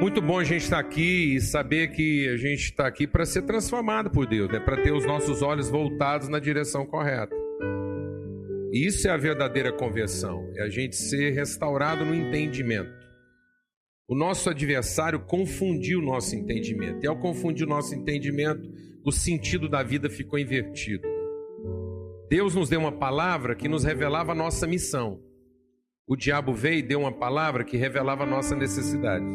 Muito bom a gente estar aqui e saber que a gente está aqui para ser transformado por Deus, né? para ter os nossos olhos voltados na direção correta. Isso é a verdadeira conversão, é a gente ser restaurado no entendimento. O nosso adversário confundiu o nosso entendimento, e ao confundir o nosso entendimento, o sentido da vida ficou invertido. Deus nos deu uma palavra que nos revelava a nossa missão. O diabo veio e deu uma palavra que revelava a nossa necessidade.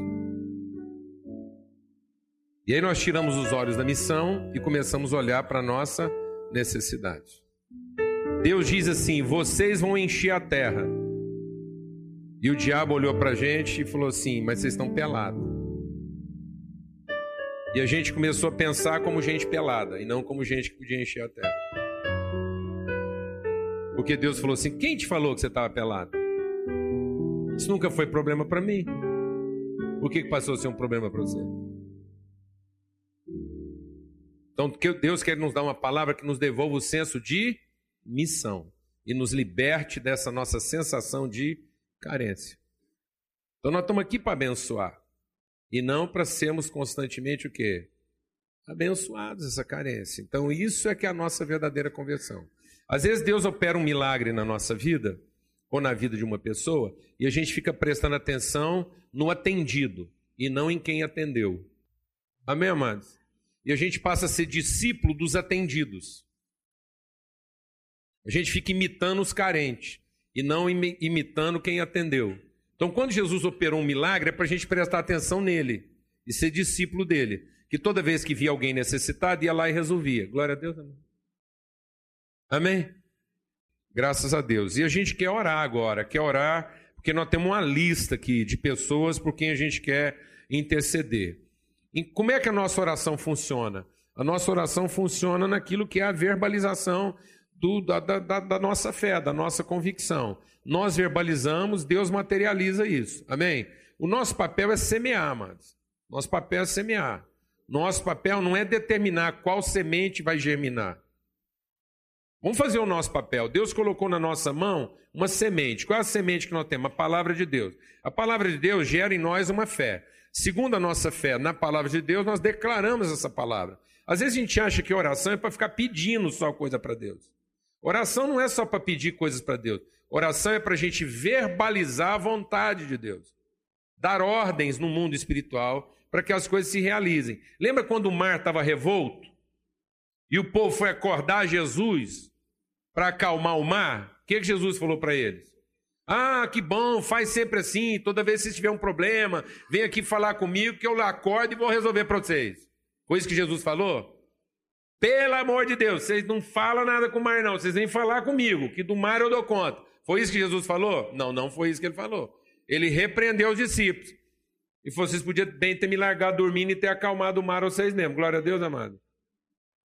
E aí nós tiramos os olhos da missão e começamos a olhar para a nossa necessidade. Deus diz assim: vocês vão encher a terra. E o diabo olhou para a gente e falou assim: mas vocês estão pelados. E a gente começou a pensar como gente pelada e não como gente que podia encher a terra. Porque Deus falou assim: quem te falou que você estava pelado? Isso nunca foi problema para mim. Por que passou a ser um problema para você? Então, Deus quer nos dar uma palavra que nos devolva o senso de missão e nos liberte dessa nossa sensação de carência. Então, nós estamos aqui para abençoar e não para sermos constantemente o quê? Abençoados essa carência. Então, isso é que é a nossa verdadeira conversão. Às vezes, Deus opera um milagre na nossa vida ou na vida de uma pessoa e a gente fica prestando atenção no atendido e não em quem atendeu. Amém, amados? E a gente passa a ser discípulo dos atendidos. A gente fica imitando os carentes e não imitando quem atendeu. Então, quando Jesus operou um milagre, é para a gente prestar atenção nele e ser discípulo dele. Que toda vez que via alguém necessitado, ia lá e resolvia. Glória a Deus. Amém. Amém? Graças a Deus. E a gente quer orar agora, quer orar, porque nós temos uma lista aqui de pessoas por quem a gente quer interceder. E como é que a nossa oração funciona? A nossa oração funciona naquilo que é a verbalização do, da, da, da, nossa fé, da nossa convicção. Nós verbalizamos, Deus materializa isso. Amém? O nosso papel é semear, amados. Nosso papel é semear. Nosso papel não é determinar qual semente vai germinar. Vamos fazer o nosso papel. Deus colocou na nossa mão uma semente. Qual é a semente que nós temos? A palavra de Deus. A palavra de Deus gera em nós uma fé. Segundo a nossa fé na palavra de Deus, nós declaramos essa palavra. Às vezes a gente acha que oração é para ficar pedindo só coisa para Deus. Oração não é só para pedir coisas para Deus. Oração é para a gente verbalizar a vontade de Deus. Dar ordens no mundo espiritual para que as coisas se realizem. Lembra quando o mar estava revolto? E o povo foi acordar Jesus para acalmar o mar? O que, que Jesus falou para eles? Ah, que bom, faz sempre assim. Toda vez que tiver um problema, vem aqui falar comigo que eu acordo e vou resolver para vocês. Isso que Jesus falou? Pelo amor de Deus, vocês não falam nada com o mar, não. Vocês vêm falar comigo, que do mar eu dou conta. Foi isso que Jesus falou? Não, não foi isso que ele falou. Ele repreendeu os discípulos. E vocês podiam bem ter me largado dormindo e ter acalmado o mar vocês mesmos. Glória a Deus, amado.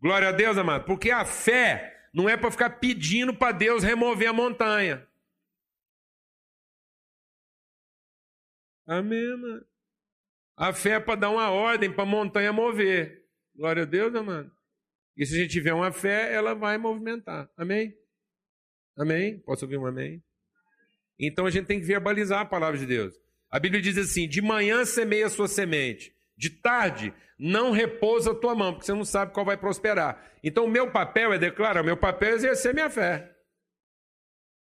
Glória a Deus, amado. Porque a fé não é para ficar pedindo para Deus remover a montanha. Amém, mano. A fé é para dar uma ordem para a montanha mover. Glória a Deus, amado. E se a gente tiver uma fé, ela vai movimentar. Amém? Amém? Posso ouvir um amém? Então a gente tem que verbalizar a palavra de Deus. A Bíblia diz assim: de manhã semeia a sua semente, de tarde não repousa a tua mão, porque você não sabe qual vai prosperar. Então o meu papel é declarar, o meu papel é exercer minha fé.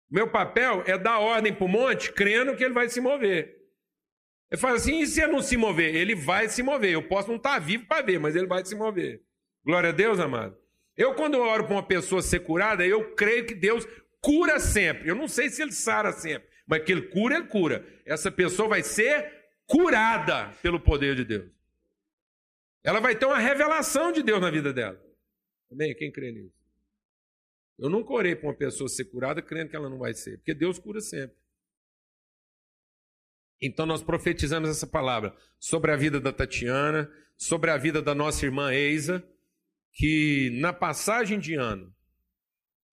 Meu papel é dar ordem para o monte, crendo que ele vai se mover. Ele fala assim: e se ele não se mover? Ele vai se mover. Eu posso não estar vivo para ver, mas ele vai se mover. Glória a Deus, amado. Eu, quando eu oro para uma pessoa ser curada, eu creio que Deus cura sempre. Eu não sei se ele sara sempre, mas que ele cura, ele cura. Essa pessoa vai ser curada pelo poder de Deus. Ela vai ter uma revelação de Deus na vida dela. Amém? Quem crê nisso? Eu nunca orei para uma pessoa ser curada crendo que ela não vai ser, porque Deus cura sempre. Então nós profetizamos essa palavra sobre a vida da Tatiana, sobre a vida da nossa irmã Eisa, que na passagem de ano,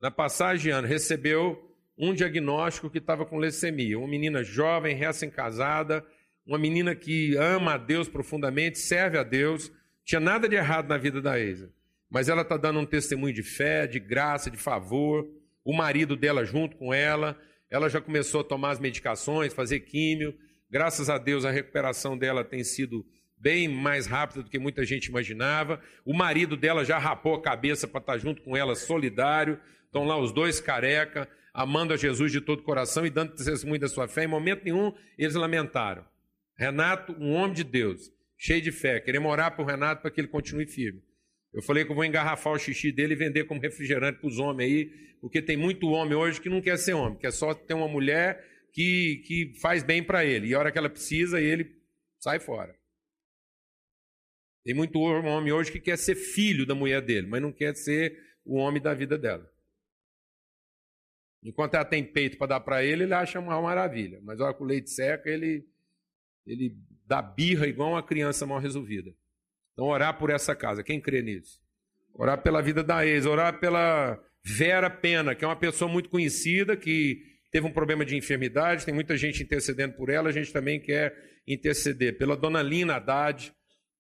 na passagem de ano, recebeu um diagnóstico que estava com leucemia. Uma menina jovem, recém-casada, uma menina que ama a Deus profundamente, serve a Deus. Tinha nada de errado na vida da Eisa. Mas ela está dando um testemunho de fé, de graça, de favor. O marido dela junto com ela. Ela já começou a tomar as medicações, fazer químio Graças a Deus a recuperação dela tem sido bem mais rápida do que muita gente imaginava. O marido dela já rapou a cabeça para estar junto com ela, solidário. Estão lá os dois careca, amando a Jesus de todo coração e dando testemunho da sua fé. Em momento nenhum eles lamentaram. Renato, um homem de Deus, cheio de fé. Queremos orar para o Renato para que ele continue firme. Eu falei que eu vou engarrafar o xixi dele e vender como refrigerante para os homens aí, porque tem muito homem hoje que não quer ser homem, quer só ter uma mulher que, que faz bem para ele. E a hora que ela precisa, ele sai fora. Tem muito homem hoje que quer ser filho da mulher dele, mas não quer ser o homem da vida dela. Enquanto ela tem peito para dar para ele, ele acha uma maravilha. Mas olha, com o leite seca, ele, ele dá birra igual uma criança mal resolvida. Então, orar por essa casa. Quem crê nisso? Orar pela vida da ex, orar pela Vera Pena, que é uma pessoa muito conhecida, que teve um problema de enfermidade, tem muita gente intercedendo por ela, a gente também quer interceder. Pela dona Lina Haddad,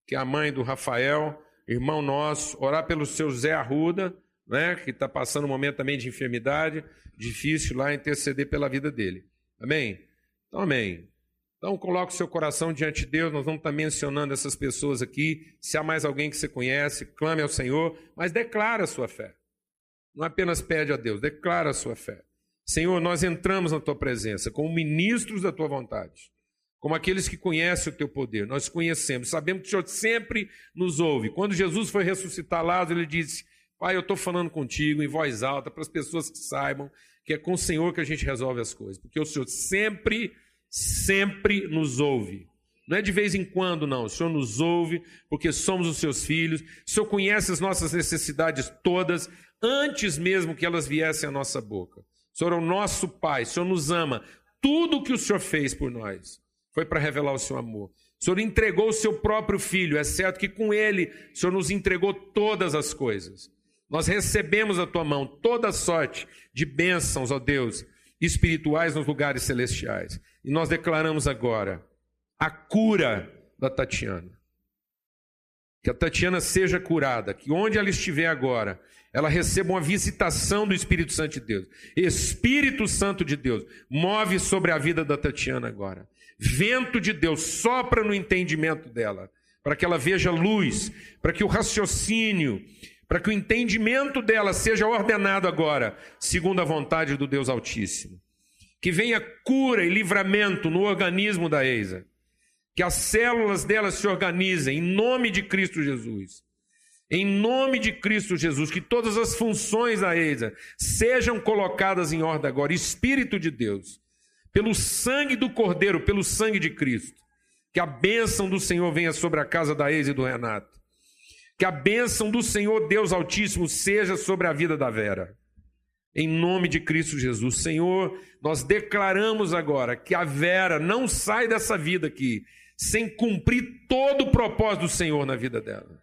que é a mãe do Rafael, irmão nosso, orar pelo seu Zé Arruda, né, que está passando um momento também de enfermidade, difícil lá, interceder pela vida dele. Amém? Então, amém. Então, coloque o seu coração diante de Deus. Nós vamos estar mencionando essas pessoas aqui. Se há mais alguém que você conhece, clame ao Senhor, mas declara a sua fé. Não apenas pede a Deus, declara a sua fé. Senhor, nós entramos na tua presença como ministros da tua vontade, como aqueles que conhecem o teu poder. Nós conhecemos, sabemos que o Senhor sempre nos ouve. Quando Jesus foi ressuscitar Lázaro, ele disse: Pai, eu estou falando contigo em voz alta para as pessoas que saibam que é com o Senhor que a gente resolve as coisas, porque o Senhor sempre sempre nos ouve. Não é de vez em quando, não. O Senhor nos ouve porque somos os seus filhos. O Senhor conhece as nossas necessidades todas antes mesmo que elas viessem à nossa boca. Senhor é o nosso Pai. O Senhor nos ama. Tudo o que o Senhor fez por nós foi para revelar o seu amor. O Senhor entregou o seu próprio filho. É certo que com ele o Senhor nos entregou todas as coisas. Nós recebemos a tua mão toda sorte de bênçãos, ó Deus, espirituais nos lugares celestiais. E nós declaramos agora a cura da Tatiana. Que a Tatiana seja curada, que onde ela estiver agora, ela receba uma visitação do Espírito Santo de Deus. Espírito Santo de Deus, move sobre a vida da Tatiana agora. Vento de Deus sopra no entendimento dela, para que ela veja luz, para que o raciocínio, para que o entendimento dela seja ordenado agora, segundo a vontade do Deus Altíssimo que venha cura e livramento no organismo da Eisa, que as células dela se organizem em nome de Cristo Jesus. Em nome de Cristo Jesus, que todas as funções da Eisa sejam colocadas em ordem agora. Espírito de Deus, pelo sangue do Cordeiro, pelo sangue de Cristo, que a bênção do Senhor venha sobre a casa da Eisa e do Renato. Que a bênção do Senhor Deus Altíssimo seja sobre a vida da Vera. Em nome de Cristo Jesus. Senhor, nós declaramos agora que a Vera não sai dessa vida aqui sem cumprir todo o propósito do Senhor na vida dela.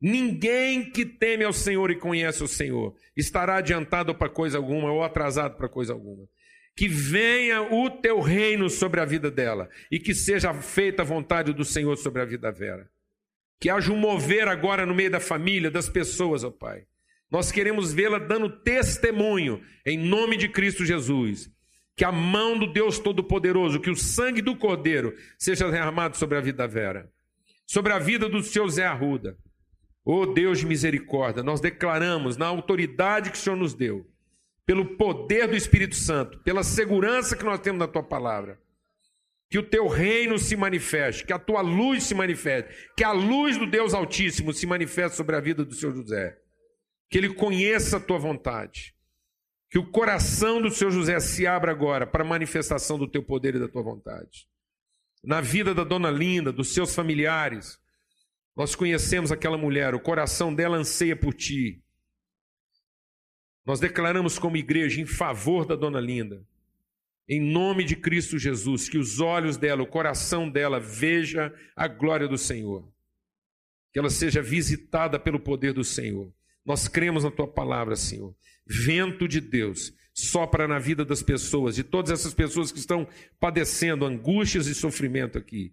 Ninguém que teme ao Senhor e conhece o Senhor estará adiantado para coisa alguma ou atrasado para coisa alguma. Que venha o teu reino sobre a vida dela e que seja feita a vontade do Senhor sobre a vida da Vera. Que haja um mover agora no meio da família, das pessoas, ó Pai nós queremos vê-la dando testemunho em nome de Cristo Jesus. Que a mão do Deus Todo-Poderoso, que o sangue do Cordeiro seja derramado sobre a vida da Vera, sobre a vida do seu Zé Arruda. Ó oh, Deus de misericórdia, nós declaramos na autoridade que o Senhor nos deu, pelo poder do Espírito Santo, pela segurança que nós temos na tua palavra, que o teu reino se manifeste, que a tua luz se manifeste, que a luz do Deus Altíssimo se manifeste sobre a vida do seu José que ele conheça a tua vontade. Que o coração do seu José se abra agora para a manifestação do teu poder e da tua vontade. Na vida da dona Linda, dos seus familiares, nós conhecemos aquela mulher, o coração dela anseia por ti. Nós declaramos como igreja em favor da dona Linda, em nome de Cristo Jesus, que os olhos dela, o coração dela veja a glória do Senhor. Que ela seja visitada pelo poder do Senhor. Nós cremos na tua palavra, Senhor. Vento de Deus sopra na vida das pessoas, de todas essas pessoas que estão padecendo angústias e sofrimento aqui.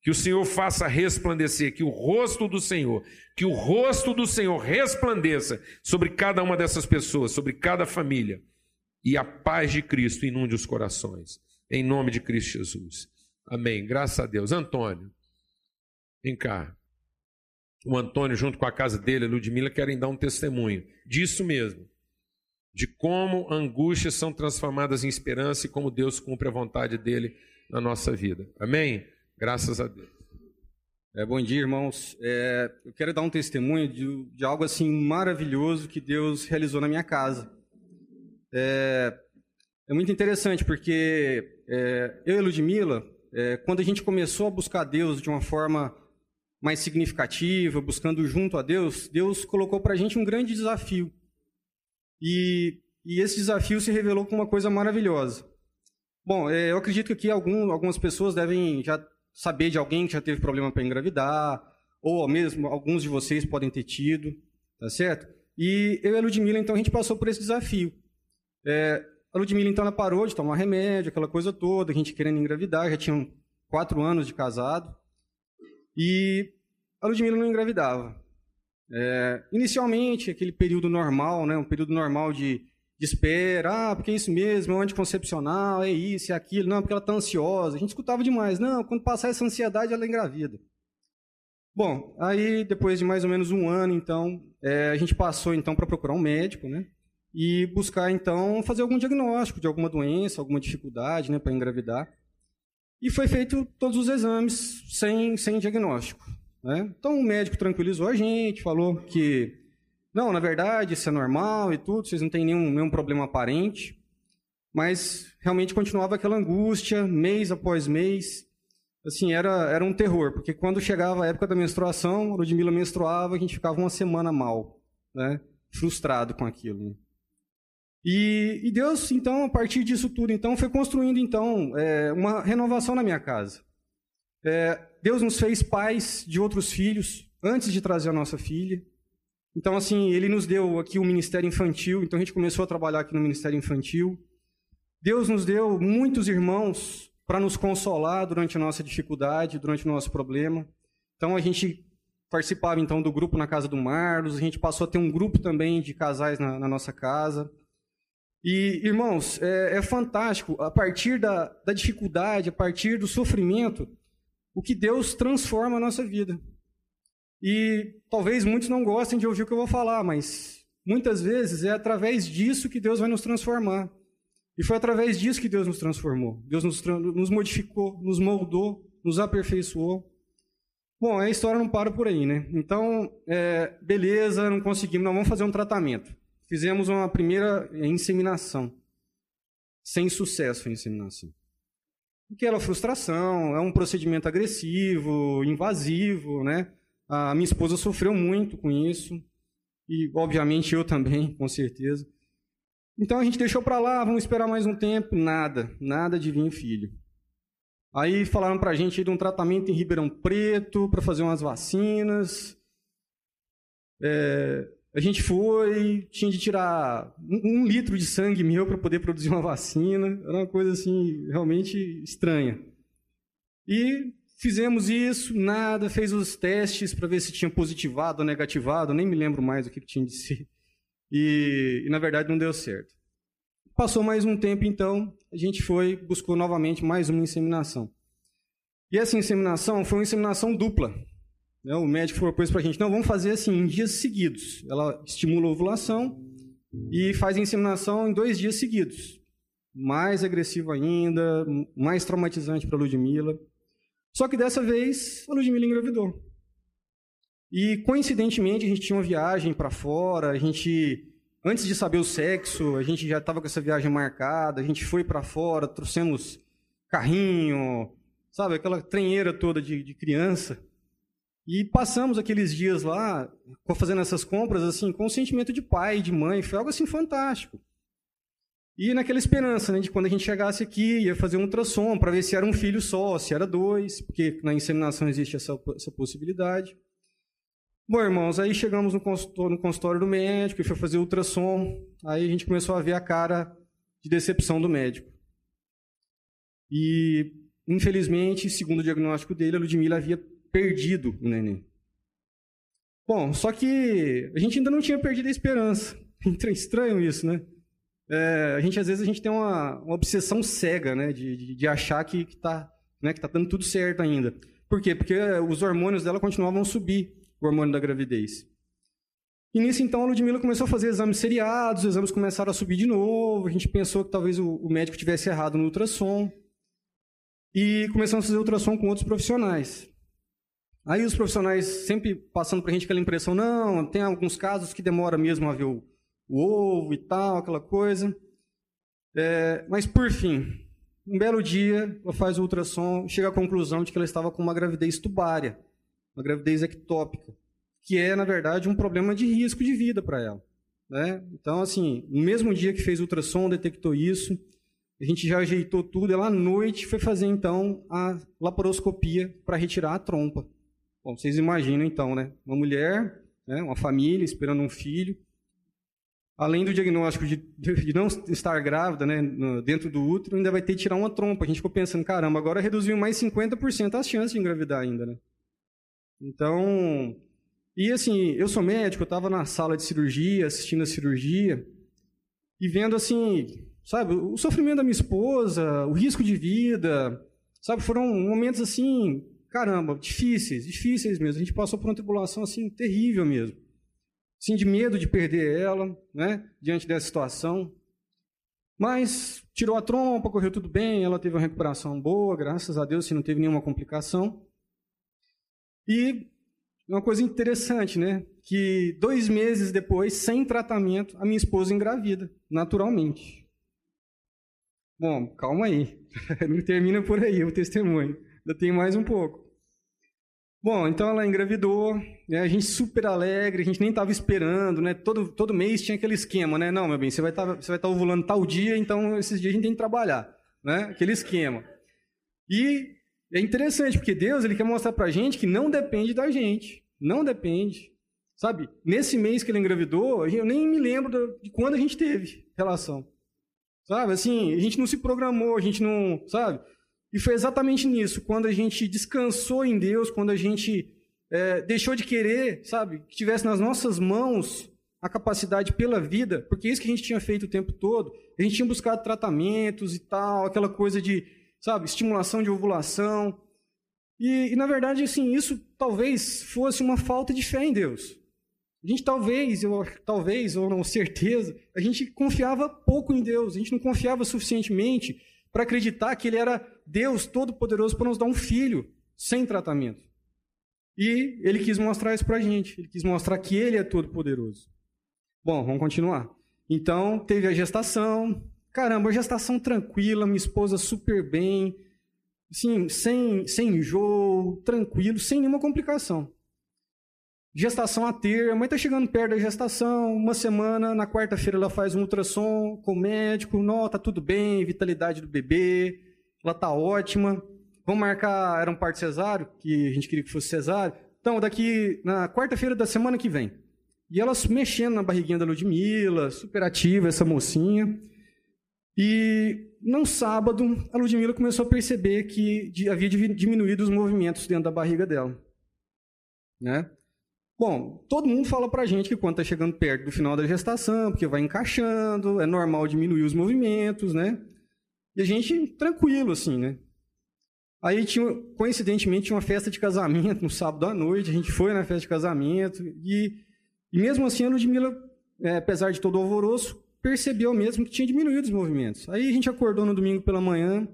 Que o Senhor faça resplandecer, que o rosto do Senhor, que o rosto do Senhor resplandeça sobre cada uma dessas pessoas, sobre cada família, e a paz de Cristo inunde os corações. Em nome de Cristo Jesus. Amém. Graças a Deus. Antônio, vem cá. O Antônio, junto com a casa dele, a Ludmilla, querem dar um testemunho disso mesmo. De como angústias são transformadas em esperança e como Deus cumpre a vontade dele na nossa vida. Amém? Graças a Deus. É, bom dia, irmãos. É, eu quero dar um testemunho de, de, algo assim maravilhoso que Deus realizou na minha casa. É, é muito interessante porque é, eu e Ludmilla, é, quando a gente começou a buscar Deus de uma forma mais significativa, buscando junto a Deus, Deus colocou para a gente um grande desafio. E, e, esse desafio se revelou como uma coisa maravilhosa. Bom, é, eu acredito que aqui algum, algumas pessoas devem já saber de alguém que já teve problema para engravidar, ou mesmo alguns de vocês podem ter tido, tá certo? E eu e a Ludmilla, então, a gente passou por esse desafio. É, a Ludmilla, então, ela parou de tomar remédio, aquela coisa toda, a gente querendo engravidar, já tinham quatro anos de casado, e a Ludmilla não engravidava. É, inicialmente, aquele período normal, né, um período normal de de espera, ah, porque é isso mesmo, é anticoncepcional, é isso, é aquilo, não, porque ela está ansiosa. A gente escutava demais, não, quando passar essa ansiedade, ela engravida. Bom, aí depois de mais ou menos um ano, então, é, a gente passou então para procurar um médico, né? E buscar então fazer algum diagnóstico de alguma doença, alguma dificuldade, né, para engravidar. E foi feito todos os exames sem, sem diagnóstico. Né? Então o médico tranquilizou a gente, falou que não, na verdade, isso é normal e tudo, vocês não têm nenhum, nenhum problema aparente. Mas realmente continuava aquela angústia, mês após mês. Assim, era, era um terror, porque quando chegava a época da menstruação, a Ludmilla menstruava, a gente ficava uma semana mal, né? frustrado com aquilo. E, e, Deus, então, a partir disso tudo, então, foi construindo então é, uma renovação na minha casa. É, Deus nos fez pais de outros filhos antes de trazer a nossa filha. Então, assim, ele nos deu aqui o ministério infantil, então a gente começou a trabalhar aqui no ministério infantil. Deus nos deu muitos irmãos para nos consolar durante a nossa dificuldade, durante o nosso problema. Então, a gente participava então do grupo na casa do Marlos, a gente passou a ter um grupo também de casais na, na nossa casa. E, irmãos, é, é, fantástico, a partir da, da dificuldade, a partir do sofrimento, o que Deus transforma a nossa vida. E talvez muitos não gostem de ouvir o que eu vou falar, mas muitas vezes é através disso que Deus vai nos transformar. E foi através disso que Deus nos transformou. Deus nos, nos modificou, nos moldou, nos aperfeiçoou. Bom, a história não para por aí, né? Então, é, beleza, não conseguimos, não vamos fazer um tratamento. Fizemos uma primeira inseminação. Sem sucesso a inseminação. O que era frustração, é um procedimento agressivo, invasivo, né? A minha esposa sofreu muito com isso. E, obviamente, eu também, com certeza. Então a gente deixou para lá, vamos esperar mais um tempo. Nada, nada de vir filho. Aí falaram para a gente ir de um tratamento em Ribeirão Preto para fazer umas vacinas. É, a gente foi, tinha de tirar um, um litro de sangue meu para poder produzir uma vacina. Era uma coisa assim realmente estranha. E Fizemos isso, nada, fez os testes para ver se tinha positivado ou negativado, nem me lembro mais o que tinha de ser. E, e, na verdade não deu certo. Passou mais um tempo, então, a gente foi, buscou novamente mais uma inseminação. E essa inseminação foi uma inseminação dupla. Né? O médico propôs para a gente, não, vamos fazer assim, em dias seguidos. Ela estimula a ovulação e faz a inseminação em dois dias seguidos. Mais agressivo ainda, mais traumatizante para a Ludmilla. Só que dessa vez a Ludmilla engravidou. E coincidentemente a gente tinha uma viagem para fora, a gente antes de saber o sexo, a gente já estava com essa viagem marcada, a gente foi para fora, trouxemos carrinho, sabe, aquela trenheira toda de, de, criança. E passamos aqueles dias lá, fazendo essas compras, assim, com um sentimento de pai, de mãe, foi algo assim fantástico. E naquela esperança, né, de quando a gente chegasse aqui, ia fazer um ultrassom para ver se era um filho só, se era dois, porque na inseminação existe essa, essa possibilidade. Bom, irmãos, aí chegamos no consultório, no consultório do médico, e foi fazer o ultrassom, aí a gente começou a ver a cara de decepção do médico. E, infelizmente, segundo o diagnóstico dele, a Ludmilla havia perdido o neném. Bom, só que a gente ainda não tinha perdido a esperança. Estranho isso, né? é, a gente às vezes a gente tem uma, uma obsessão cega, né, de, de, de achar que está né, que tá dando tudo certo ainda. Por quê? Porque os hormônios dela continuavam a subir, o hormônio da gravidez. E nisso, então, a Ludmilla começou a fazer exames seriados, os exames começaram a subir de novo, a gente pensou que talvez o, o médico tivesse errado no ultrassom. E começamos a fazer ultrassom com outros profissionais. Aí os profissionais sempre passando para a gente aquela impressão, não, tem alguns casos que demora mesmo a ver o, o ovo e tal, aquela coisa. É, mas, por fim, um belo dia, ela faz o ultrassom, chega à conclusão de que ela estava com uma gravidez tubária, uma gravidez ectópica que é, na verdade, um problema de risco de vida para ela. Né? Então, assim, no mesmo dia que fez o ultrassom, detectou isso, a gente já ajeitou tudo, ela à noite foi fazer, então, a laparoscopia para retirar a trompa. Bom, vocês imaginam, então, né? Uma mulher, né? uma família esperando um filho, além do diagnóstico de, de, não estar grávida, né, dentro do útero, ainda vai ter que tirar uma trompa. A gente ficou pensando, caramba, agora reduziu mais 50% as chances de engravidar ainda, né? Então, e assim, eu sou médico, eu estava na sala de cirurgia, assistindo a cirurgia, e vendo assim, sabe, o sofrimento da minha esposa, o risco de vida, sabe, foram momentos assim, caramba, difíceis, difíceis mesmo. A gente passou por uma tribulação assim terrível mesmo. Assim, de medo de perder ela, né, diante dessa situação. Mas tirou a trompa, correu tudo bem, ela teve uma recuperação boa, graças a Deus, assim, não teve nenhuma complicação. E uma coisa interessante, né? Que dois meses depois, sem tratamento, a minha esposa engravida, naturalmente. Bom, calma aí. Não termina por aí o testemunho. Ainda tem mais um pouco. Bom, então ela engravidou, né? a gente super alegre, a gente nem estava esperando, né? Todo, todo mês tinha aquele esquema, né? Não, meu bem, você vai estar tá, vai tá ovulando tal dia, então esses dias a gente tem que trabalhar, né? Aquele esquema. E é interessante, porque Deus ele quer mostrar para a gente que não depende da gente. Não depende. Sabe, nesse mês que ele engravidou, eu nem me lembro de quando a gente teve relação. Sabe, assim, a gente não se programou, a gente não. Sabe? E foi exatamente nisso, quando a gente descansou em Deus, quando a gente é, deixou de querer, sabe, que tivesse nas nossas mãos a capacidade pela vida, porque isso que a gente tinha feito o tempo todo. A gente tinha buscado tratamentos e tal, aquela coisa de sabe? Estimulação de ovulação. E, e, na verdade, assim, isso talvez fosse uma falta de fé em Deus. A gente talvez, ou talvez, ou não certeza, a gente confiava pouco em Deus, a gente não confiava suficientemente para acreditar que Ele era Deus Todo-Poderoso para nos dar um filho sem tratamento. E Ele quis mostrar isso para a gente, Ele quis mostrar que Ele é Todo-Poderoso. Bom, vamos continuar. Então, teve a gestação, Caramba, gestação tranquila, minha esposa super bem, assim, sem, sem enjoo, tranquilo, sem nenhuma complicação. Gestação a ter, a mãe está chegando perto da gestação, uma semana, na quarta-feira ela faz um ultrassom com o médico, não, tá tudo bem, vitalidade do bebê, ela tá ótima. Vamos marcar, era um parto cesáreo, que a gente queria que fosse cesáreo. Então, daqui na quarta-feira da semana que vem. E ela mexendo na barriguinha da Ludmilla, super ativa essa mocinha. E no sábado, a Ludmilla começou a perceber que havia diminuído os movimentos dentro da barriga dela. Né? Bom, todo mundo fala pra gente que quando está chegando perto do final da gestação, porque vai encaixando, é normal diminuir os movimentos, né? E a gente tranquilo, assim, né? Aí, tinha, coincidentemente, tinha uma festa de casamento no sábado à noite, a gente foi na festa de casamento, e, e mesmo assim a Ludmilla, é, apesar de todo o alvoroço, percebeu mesmo que tinha diminuído os movimentos. Aí a gente acordou no domingo pela manhã,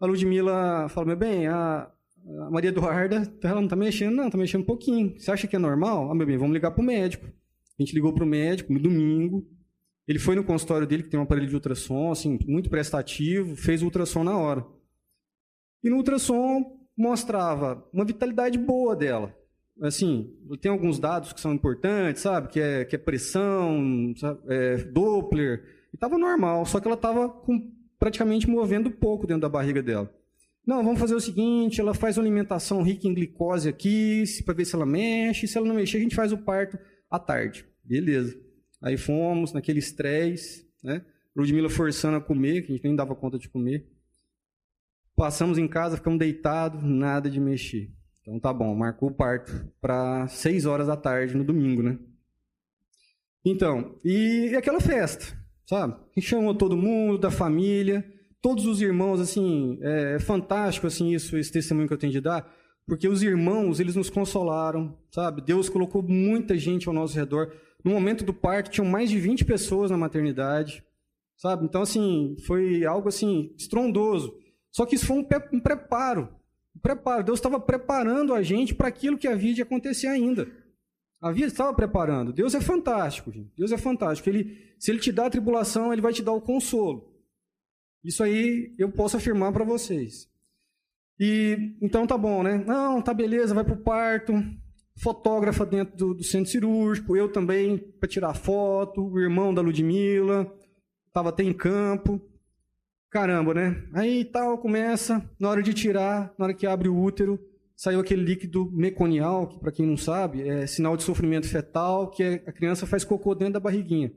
a Ludmilla falou, meu bem, a, a Maria Eduarda, ela não está mexendo? Não, está mexendo um pouquinho. Você acha que é normal? Ah, meu bem, vamos ligar para o médico. A gente ligou para o médico no domingo, ele foi no consultório dele, que tem um aparelho de ultrassom, assim, muito prestativo, fez o ultrassom na hora. E no ultrassom mostrava uma vitalidade boa dela assim, tem alguns dados que são importantes, sabe? Que é, que é pressão, é, Doppler. E estava normal, só que ela estava praticamente movendo pouco dentro da barriga dela. Não, vamos fazer o seguinte, ela faz uma alimentação rica em glicose aqui, para ver se ela mexe. Se ela não mexer, a gente faz o parto à tarde. Beleza. Aí fomos naquele estresse, né? Ludmilla forçando a comer, que a gente nem dava conta de comer. Passamos em casa, ficamos deitados, nada de mexer. Então tá bom, marcou o parto para 6 horas da tarde no domingo, né? Então, e, e aquela festa, sabe? Gente chamou todo mundo, da família, todos os irmãos, assim, é, é fantástico, assim, isso, esse testemunho que eu tenho de dar, porque os irmãos, eles nos consolaram, sabe? Deus colocou muita gente ao nosso redor. No momento do parto, tinham mais de 20 pessoas na maternidade, sabe? Então, assim, foi algo, assim, estrondoso. Só que isso foi um, um preparo, um preparo. Deus estava preparando a gente para aquilo que havia de acontecer ainda. Havia estava preparando. Deus é fantástico, gente. Deus é fantástico. Ele, se Ele te dá a tribulação, Ele vai te dar o consolo. Isso aí eu posso afirmar para vocês. E então tá bom, né? Não, tá beleza, vai pro parto. Fotógrafa dentro do, do centro cirúrgico, eu também para tirar foto, o irmão da Ludmilla, tava até em campo. Caramba, né? Aí tal, começa, na hora de tirar, na hora que abre o útero, saiu aquele líquido meconial, que para quem não sabe, é sinal de sofrimento fetal, que a criança faz cocô dentro da barriguinha.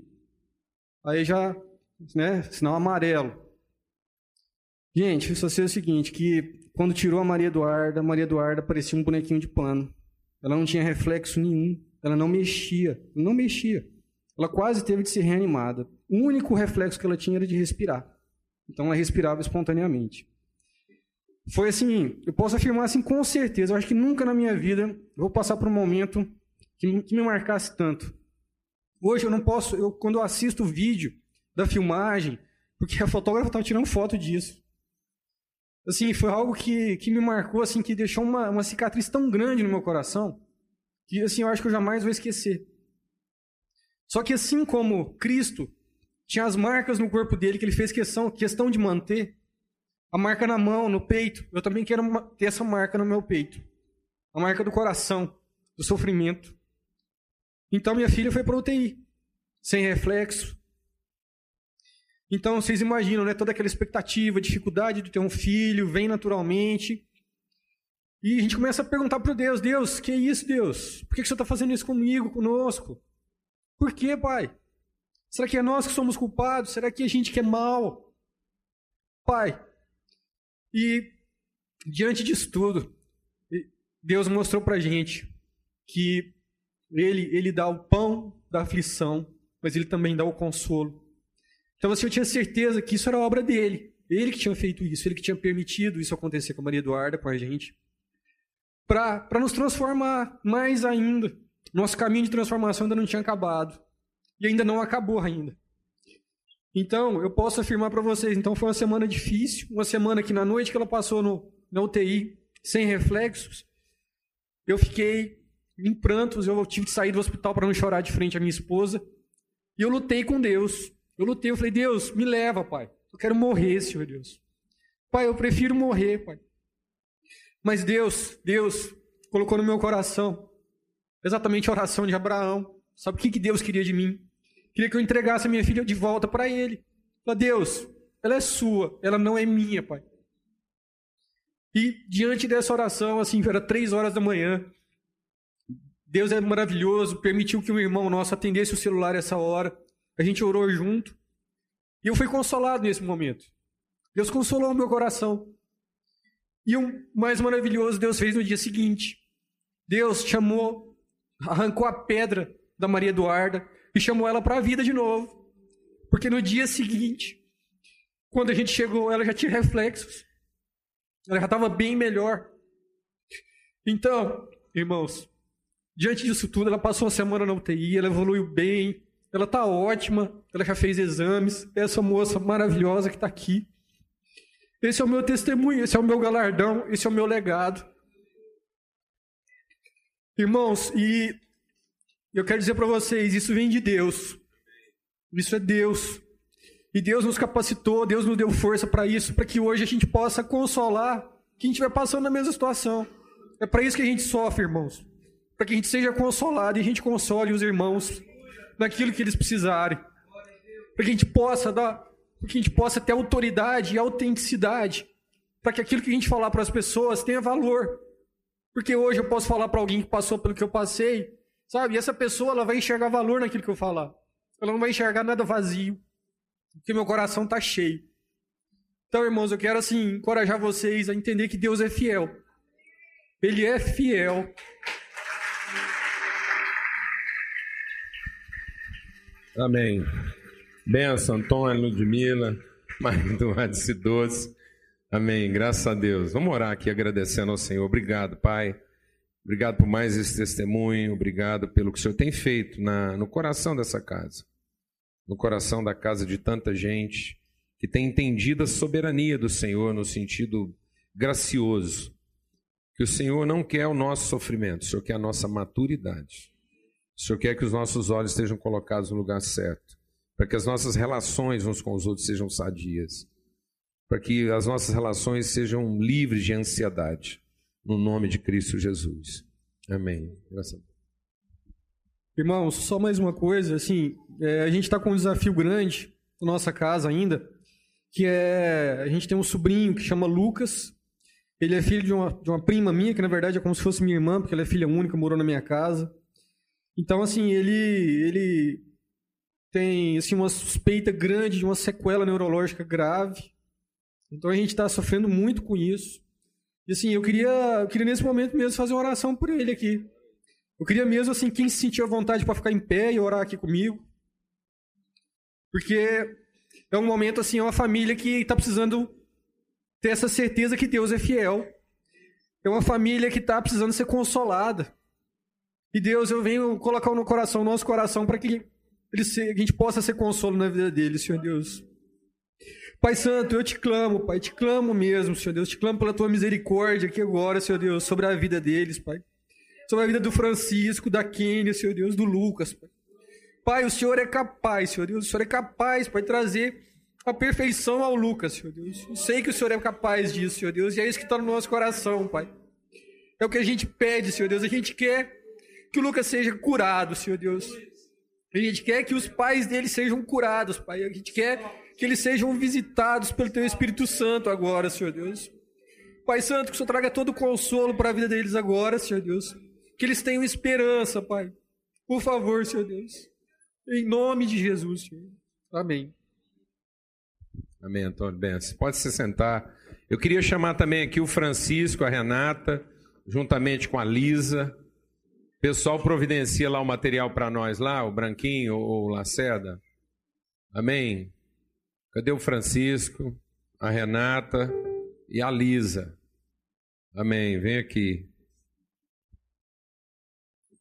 Aí já, né, sinal amarelo. Gente, só sei o seguinte, que quando tirou a Maria Eduarda, a Maria Eduarda parecia um bonequinho de pano. Ela não tinha reflexo nenhum, ela não mexia, não mexia. Ela quase teve de ser reanimada. O único reflexo que ela tinha era de respirar. Então ela respirava espontaneamente. Foi assim, eu posso afirmar assim com certeza, eu acho que nunca na minha vida vou passar por um momento que, que me marcasse tanto. Hoje eu não posso, eu, quando eu assisto o vídeo da filmagem, porque a fotógrafa estava tirando foto disso. Assim, foi algo que, que me marcou, assim, que deixou uma, uma cicatriz tão grande no meu coração, que assim, eu acho que eu jamais vou esquecer. Só que assim como Cristo tinha as marcas no corpo dele que ele fez questão, questão de manter, a marca na mão, no peito. Eu também quero ter essa marca no meu peito. A marca do coração, do sofrimento. Então minha filha foi para UTI, sem reflexo. Então vocês imaginam, né, toda aquela expectativa, dificuldade de ter um filho, vem naturalmente. E a gente começa a perguntar para Deus: Deus, que é isso, Deus? Por que, que você está fazendo isso comigo, conosco? Por que, Pai? Será que é nós que somos culpados? Será que é a gente que é mal? Pai, e diante disso tudo, Deus mostrou para gente que ele, ele dá o pão da aflição, mas ele também dá o consolo. Então assim, eu tinha certeza que isso era obra dele. Ele que tinha feito isso, ele que tinha permitido isso acontecer com a Maria Eduarda, com a gente, para nos transformar mais ainda. Nosso caminho de transformação ainda não tinha acabado. E ainda não acabou ainda. Então, eu posso afirmar para vocês, então foi uma semana difícil, uma semana que na noite que ela passou no, na UTI, sem reflexos, eu fiquei em prantos, eu tive que sair do hospital para não chorar de frente à minha esposa, e eu lutei com Deus. Eu lutei, eu falei, Deus, me leva, pai. Eu quero morrer, Senhor Deus. Pai, eu prefiro morrer, pai. Mas Deus, Deus colocou no meu coração exatamente a oração de Abraão. Sabe o que, que Deus queria de mim? Queria que eu entregasse a minha filha de volta para ele. Falei, Deus, ela é sua, ela não é minha, pai. E diante dessa oração, assim, era três horas da manhã. Deus é maravilhoso, permitiu que um irmão nosso atendesse o celular essa hora. A gente orou junto. E eu fui consolado nesse momento. Deus consolou o meu coração. E o mais maravilhoso Deus fez no dia seguinte. Deus chamou, arrancou a pedra da Maria Eduarda, e chamou ela para a vida de novo. Porque no dia seguinte, quando a gente chegou, ela já tinha reflexos. Ela já estava bem melhor. Então, irmãos, diante disso tudo, ela passou uma semana na UTI, ela evoluiu bem, ela está ótima, ela já fez exames. Essa moça maravilhosa que está aqui. Esse é o meu testemunho, esse é o meu galardão, esse é o meu legado. Irmãos, e eu quero dizer para vocês, isso vem de Deus. Isso é Deus. E Deus nos capacitou, Deus nos deu força para isso, para que hoje a gente possa consolar quem estiver passando na mesma situação. É para isso que a gente sofre, irmãos. Para que a gente seja consolado e a gente console os irmãos naquilo que eles precisarem. Para que a gente possa dar, para que a gente possa ter autoridade e autenticidade, para que aquilo que a gente falar para as pessoas tenha valor. Porque hoje eu posso falar para alguém que passou pelo que eu passei, Sabe? E essa pessoa ela vai enxergar valor naquilo que eu falar. Ela não vai enxergar nada vazio. Porque meu coração está cheio. Então, irmãos, eu quero assim encorajar vocês a entender que Deus é fiel. Ele é fiel. Amém. Benção, Antônio, Ludmila, Maria do Radice Doce. Amém. Graças a Deus. Vamos orar aqui agradecendo ao Senhor. Obrigado, Pai. Obrigado por mais esse testemunho. Obrigado pelo que o Senhor tem feito na, no coração dessa casa. No coração da casa de tanta gente que tem entendido a soberania do Senhor no sentido gracioso. Que o Senhor não quer o nosso sofrimento, o Senhor quer a nossa maturidade. O Senhor quer que os nossos olhos estejam colocados no lugar certo, para que as nossas relações uns com os outros sejam sadias, para que as nossas relações sejam livres de ansiedade, no nome de Cristo Jesus. Amém. Graças a Deus. Irmãos, só mais uma coisa, assim, é, a gente está com um desafio grande na nossa casa ainda, que é, a gente tem um sobrinho que chama Lucas, ele é filho de uma, de uma prima minha, que na verdade é como se fosse minha irmã, porque ela é filha única, morou na minha casa. Então, assim, ele, ele tem assim, uma suspeita grande de uma sequela neurológica grave. Então a gente está sofrendo muito com isso. E assim, eu queria, eu queria nesse momento mesmo fazer uma oração por ele aqui. Eu queria mesmo, assim, quem se sentir à vontade para ficar em pé e orar aqui comigo. Porque é um momento, assim, é uma família que está precisando ter essa certeza que Deus é fiel. É uma família que está precisando ser consolada. E Deus, eu venho colocar no coração, no nosso coração, para que ele se, a gente possa ser consolo na vida dele, Senhor Deus. Pai Santo, eu te clamo, Pai, te clamo mesmo, Senhor Deus, te clamo pela tua misericórdia aqui agora, Senhor Deus, sobre a vida deles, Pai. Sobre a vida do Francisco, da Kênia, Senhor Deus, do Lucas, Pai. Pai, o Senhor é capaz, Senhor Deus, o Senhor é capaz, Pai, trazer a perfeição ao Lucas, Senhor Deus. Eu sei que o Senhor é capaz disso, Senhor Deus, e é isso que está no nosso coração, Pai. É o que a gente pede, Senhor Deus. A gente quer que o Lucas seja curado, Senhor Deus. A gente quer que os pais dele sejam curados, Pai. A gente quer que eles sejam visitados pelo Teu Espírito Santo agora, Senhor Deus. Pai Santo, que o Senhor traga todo o consolo para a vida deles agora, Senhor Deus. Que eles tenham esperança, Pai. Por favor, Senhor Deus. Em nome de Jesus, Senhor. Amém. Amém, Antônio Benção. Pode se sentar. Eu queria chamar também aqui o Francisco, a Renata, juntamente com a Lisa. Pessoal providencia lá o material para nós, lá, o Branquinho ou o Lacerda. Amém? Cadê o Francisco, a Renata e a Lisa? Amém. Vem aqui.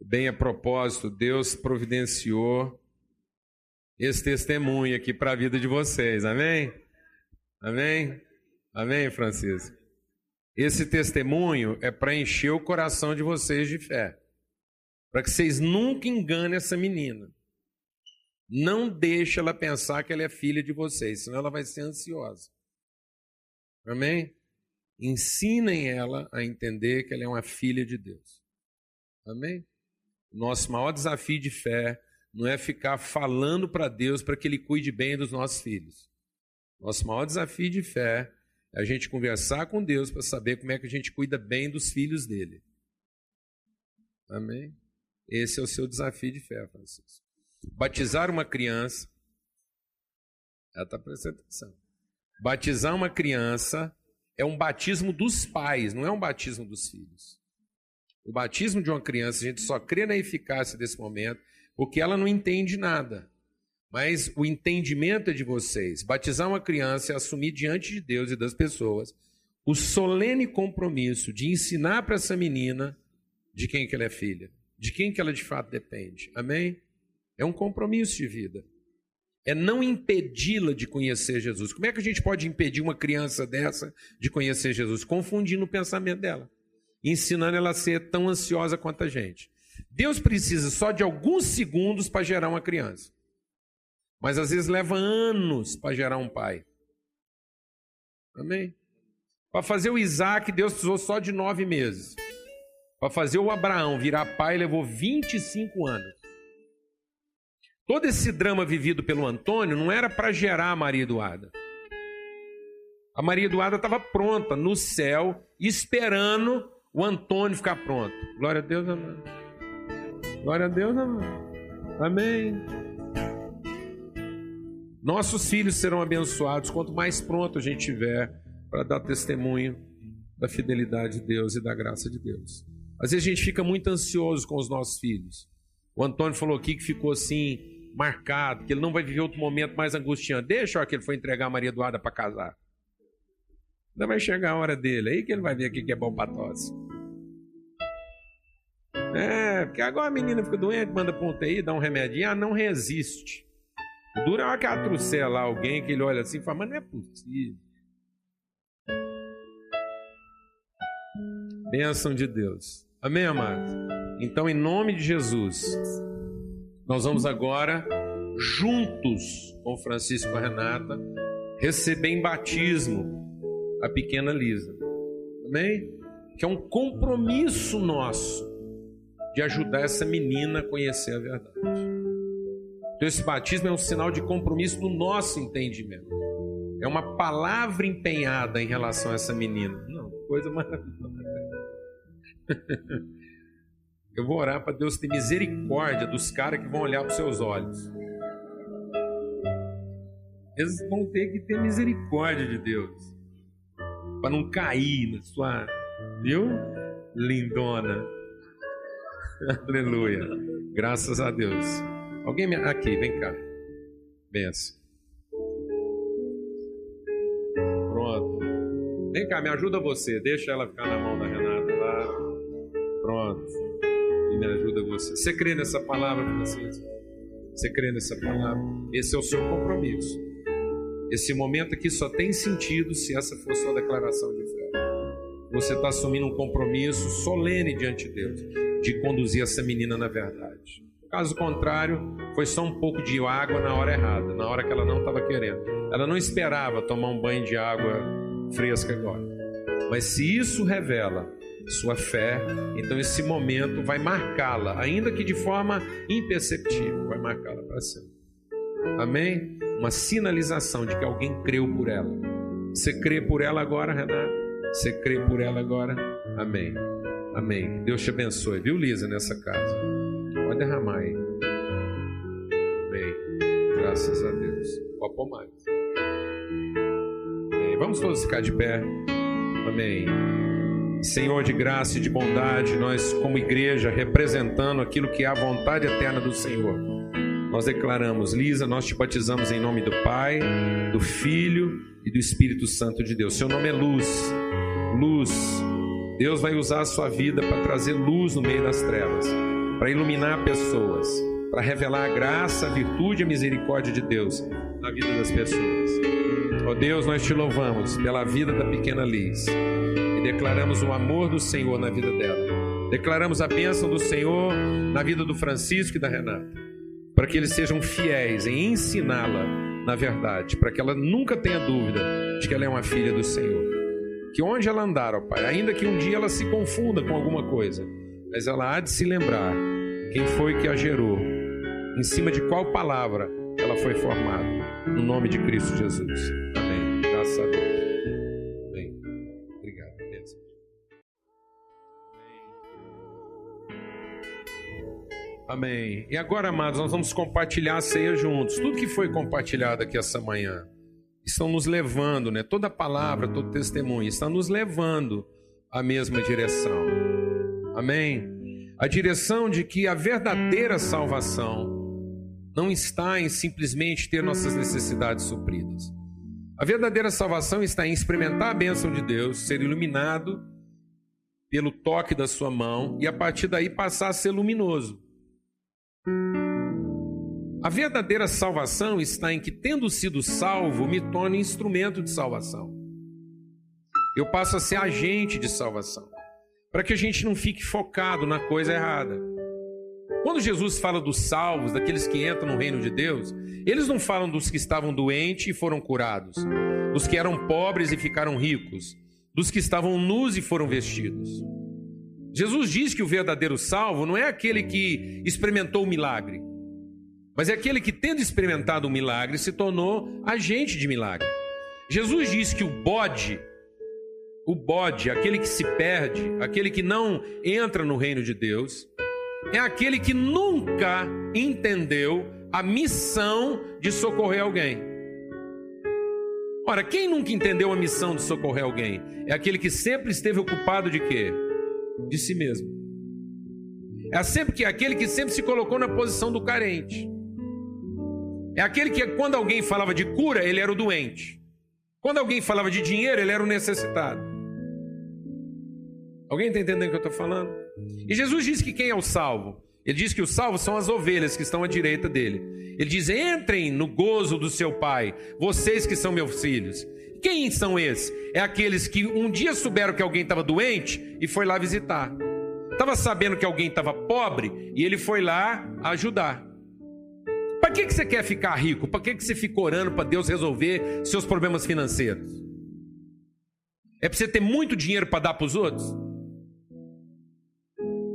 Bem a propósito, Deus providenciou esse testemunho aqui para a vida de vocês. Amém? Amém? Amém, Francisco? Esse testemunho é para encher o coração de vocês de fé. Para que vocês nunca enganem essa menina. Não deixe ela pensar que ela é filha de vocês, senão ela vai ser ansiosa. Amém? Ensinem ela a entender que ela é uma filha de Deus. Amém? Nosso maior desafio de fé não é ficar falando para Deus para que Ele cuide bem dos nossos filhos. Nosso maior desafio de fé é a gente conversar com Deus para saber como é que a gente cuida bem dos filhos dele. Amém? Esse é o seu desafio de fé, Francisco. Batizar uma criança. Ela está prestando atenção. Batizar uma criança é um batismo dos pais, não é um batismo dos filhos. O batismo de uma criança, a gente só crê na eficácia desse momento porque ela não entende nada. Mas o entendimento é de vocês. Batizar uma criança é assumir diante de Deus e das pessoas o solene compromisso de ensinar para essa menina de quem que ela é filha, de quem que ela de fato depende. Amém? É um compromisso de vida. É não impedi-la de conhecer Jesus. Como é que a gente pode impedir uma criança dessa de conhecer Jesus? Confundindo o pensamento dela, ensinando ela a ser tão ansiosa quanto a gente. Deus precisa só de alguns segundos para gerar uma criança. Mas às vezes leva anos para gerar um pai. Amém? Para fazer o Isaac, Deus precisou só de nove meses. Para fazer o Abraão virar pai, levou 25 anos. Todo esse drama vivido pelo Antônio não era para gerar a Maria Eduarda. A Maria Eduarda estava pronta no céu, esperando o Antônio ficar pronto. Glória a Deus, amém. Glória a Deus, amém. Amém. Nossos filhos serão abençoados quanto mais pronto a gente tiver para dar testemunho da fidelidade de Deus e da graça de Deus. Às vezes a gente fica muito ansioso com os nossos filhos. O Antônio falou aqui que ficou assim marcado, que ele não vai viver outro momento mais angustiante. Deixa a hora que ele for entregar a Maria Eduarda para casar. Ainda vai chegar a hora dele, aí que ele vai ver o que é bom para tosse. É, porque agora a menina fica doente, manda para UTI, dá um remedinho, ah, não resiste. Dura uma que lá alguém que ele olha assim e fala, mas não é possível. Bênção de Deus. Amém, amados? Então, em nome de Jesus, nós vamos agora, juntos com Francisco e Renata, receber em batismo a pequena Lisa. Amém? Que é um compromisso nosso de ajudar essa menina a conhecer a verdade. Então, esse batismo é um sinal de compromisso do nosso entendimento. É uma palavra empenhada em relação a essa menina. Não, coisa maravilhosa. Eu vou orar para Deus ter misericórdia dos caras que vão olhar para os seus olhos. Eles vão ter que ter misericórdia de Deus. Para não cair na sua. Viu? Lindona. Aleluia. Graças a Deus. Alguém me... aqui, vem cá. Benção. Pronto. Vem cá, me ajuda você. Deixa ela ficar na mão da. Pronto. E me ajuda você. Você crê nessa palavra, Francisco? Você crê nessa palavra? Esse é o seu compromisso. Esse momento aqui só tem sentido se essa for sua declaração de fé. Você está assumindo um compromisso solene diante de Deus de conduzir essa menina na verdade. Caso contrário, foi só um pouco de água na hora errada, na hora que ela não estava querendo. Ela não esperava tomar um banho de água fresca agora. Mas se isso revela sua fé, então esse momento vai marcá-la, ainda que de forma imperceptível, vai marcá-la para sempre. Amém? Uma sinalização de que alguém creu por ela. Você crê por ela agora, Renata? Você crê por ela agora? Amém. Amém. Deus te abençoe, viu, Lisa, nessa casa. Pode derramar aí. Amém. Graças a Deus. Pôr mais. Amém. Vamos todos ficar de pé. Amém. Senhor de graça e de bondade, nós, como igreja, representando aquilo que é a vontade eterna do Senhor, nós declaramos, Lisa, nós te batizamos em nome do Pai, do Filho e do Espírito Santo de Deus. Seu nome é luz, luz. Deus vai usar a sua vida para trazer luz no meio das trevas, para iluminar pessoas, para revelar a graça, a virtude e a misericórdia de Deus na vida das pessoas. Ó oh Deus, nós te louvamos pela vida da pequena Liz e declaramos o amor do Senhor na vida dela. Declaramos a bênção do Senhor na vida do Francisco e da Renata, para que eles sejam fiéis em ensiná-la na verdade, para que ela nunca tenha dúvida de que ela é uma filha do Senhor. Que onde ela andar, ó Pai, ainda que um dia ela se confunda com alguma coisa, mas ela há de se lembrar quem foi que a gerou, em cima de qual palavra ela foi formada, no nome de Cristo Jesus. Amém. Graças a Deus. Amém. E agora, amados, nós vamos compartilhar a ceia juntos. Tudo que foi compartilhado aqui essa manhã estão nos levando, né? Toda palavra, todo testemunho está nos levando à mesma direção. Amém. A direção de que a verdadeira salvação não está em simplesmente ter nossas necessidades supridas. A verdadeira salvação está em experimentar a bênção de Deus, ser iluminado pelo toque da sua mão e a partir daí passar a ser luminoso. A verdadeira salvação está em que, tendo sido salvo, me torne instrumento de salvação. Eu passo a ser agente de salvação, para que a gente não fique focado na coisa errada. Quando Jesus fala dos salvos, daqueles que entram no reino de Deus, eles não falam dos que estavam doentes e foram curados, dos que eram pobres e ficaram ricos, dos que estavam nus e foram vestidos. Jesus diz que o verdadeiro salvo não é aquele que experimentou o milagre, mas é aquele que, tendo experimentado o milagre, se tornou agente de milagre. Jesus diz que o bode, o bode, aquele que se perde, aquele que não entra no reino de Deus, é aquele que nunca entendeu a missão de socorrer alguém. Ora, quem nunca entendeu a missão de socorrer alguém? É aquele que sempre esteve ocupado de quê? De si mesmo. É sempre que aquele que sempre se colocou na posição do carente. É aquele que, quando alguém falava de cura, ele era o doente. Quando alguém falava de dinheiro, ele era o necessitado. Alguém está entendendo o que eu estou falando? E Jesus diz que quem é o salvo? Ele diz que os salvos são as ovelhas que estão à direita dele. Ele diz: entrem no gozo do seu Pai, vocês que são meus filhos. Quem são esses? É aqueles que um dia souberam que alguém estava doente e foi lá visitar. Estava sabendo que alguém estava pobre e ele foi lá ajudar. Para que, que você quer ficar rico? Para que, que você fica orando para Deus resolver seus problemas financeiros? É para você ter muito dinheiro para dar para os outros?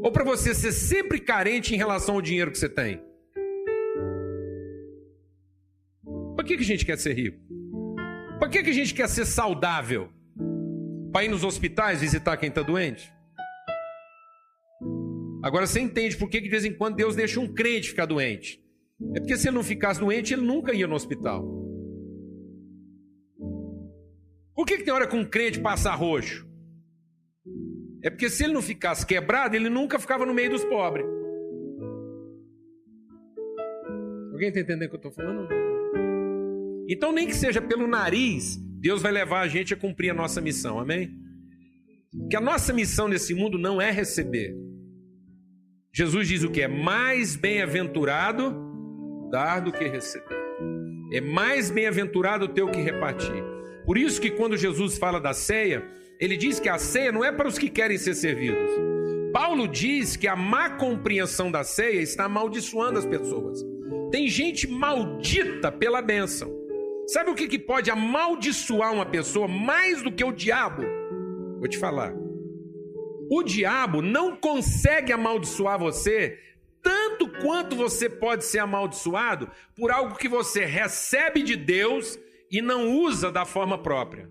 Ou para você ser sempre carente em relação ao dinheiro que você tem? Para que, que a gente quer ser rico? Para que, que a gente quer ser saudável? Para ir nos hospitais visitar quem está doente? Agora você entende por que de vez em quando Deus deixa um crente ficar doente. É porque se ele não ficasse doente, ele nunca ia no hospital. Por que, que tem hora que um crente passa roxo? É porque se ele não ficasse quebrado, ele nunca ficava no meio dos pobres. Alguém está entendendo o que eu estou falando? Então, nem que seja pelo nariz, Deus vai levar a gente a cumprir a nossa missão, amém? Que a nossa missão nesse mundo não é receber. Jesus diz o que? É mais bem-aventurado dar do que receber. É mais bem-aventurado ter o que repartir. Por isso que quando Jesus fala da ceia, ele diz que a ceia não é para os que querem ser servidos. Paulo diz que a má compreensão da ceia está amaldiçoando as pessoas. Tem gente maldita pela bênção. Sabe o que, que pode amaldiçoar uma pessoa mais do que o diabo? Vou te falar. O diabo não consegue amaldiçoar você tanto quanto você pode ser amaldiçoado por algo que você recebe de Deus e não usa da forma própria.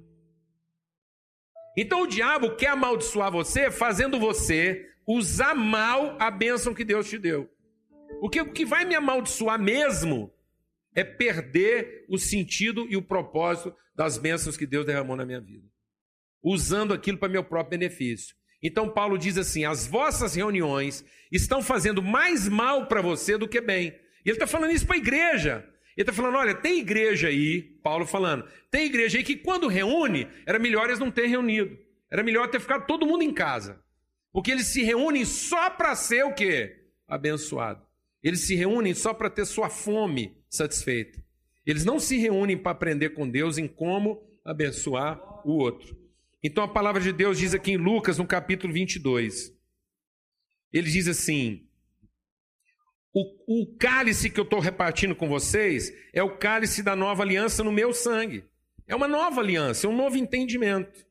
Então o diabo quer amaldiçoar você fazendo você usar mal a bênção que Deus te deu. Porque o que vai me amaldiçoar mesmo é perder o sentido e o propósito das bênçãos que Deus derramou na minha vida, usando aquilo para meu próprio benefício. Então Paulo diz assim: as vossas reuniões estão fazendo mais mal para você do que bem. E ele está falando isso para a igreja. Ele está falando: olha, tem igreja aí, Paulo falando, tem igreja aí que quando reúne, era melhor eles não terem reunido. Era melhor ter ficado todo mundo em casa. Porque eles se reúnem só para ser o quê? Abençoado. Eles se reúnem só para ter sua fome satisfeita. Eles não se reúnem para aprender com Deus em como abençoar o outro. Então a palavra de Deus diz aqui em Lucas, no capítulo 22. Ele diz assim: o, o cálice que eu estou repartindo com vocês é o cálice da nova aliança no meu sangue. É uma nova aliança, é um novo entendimento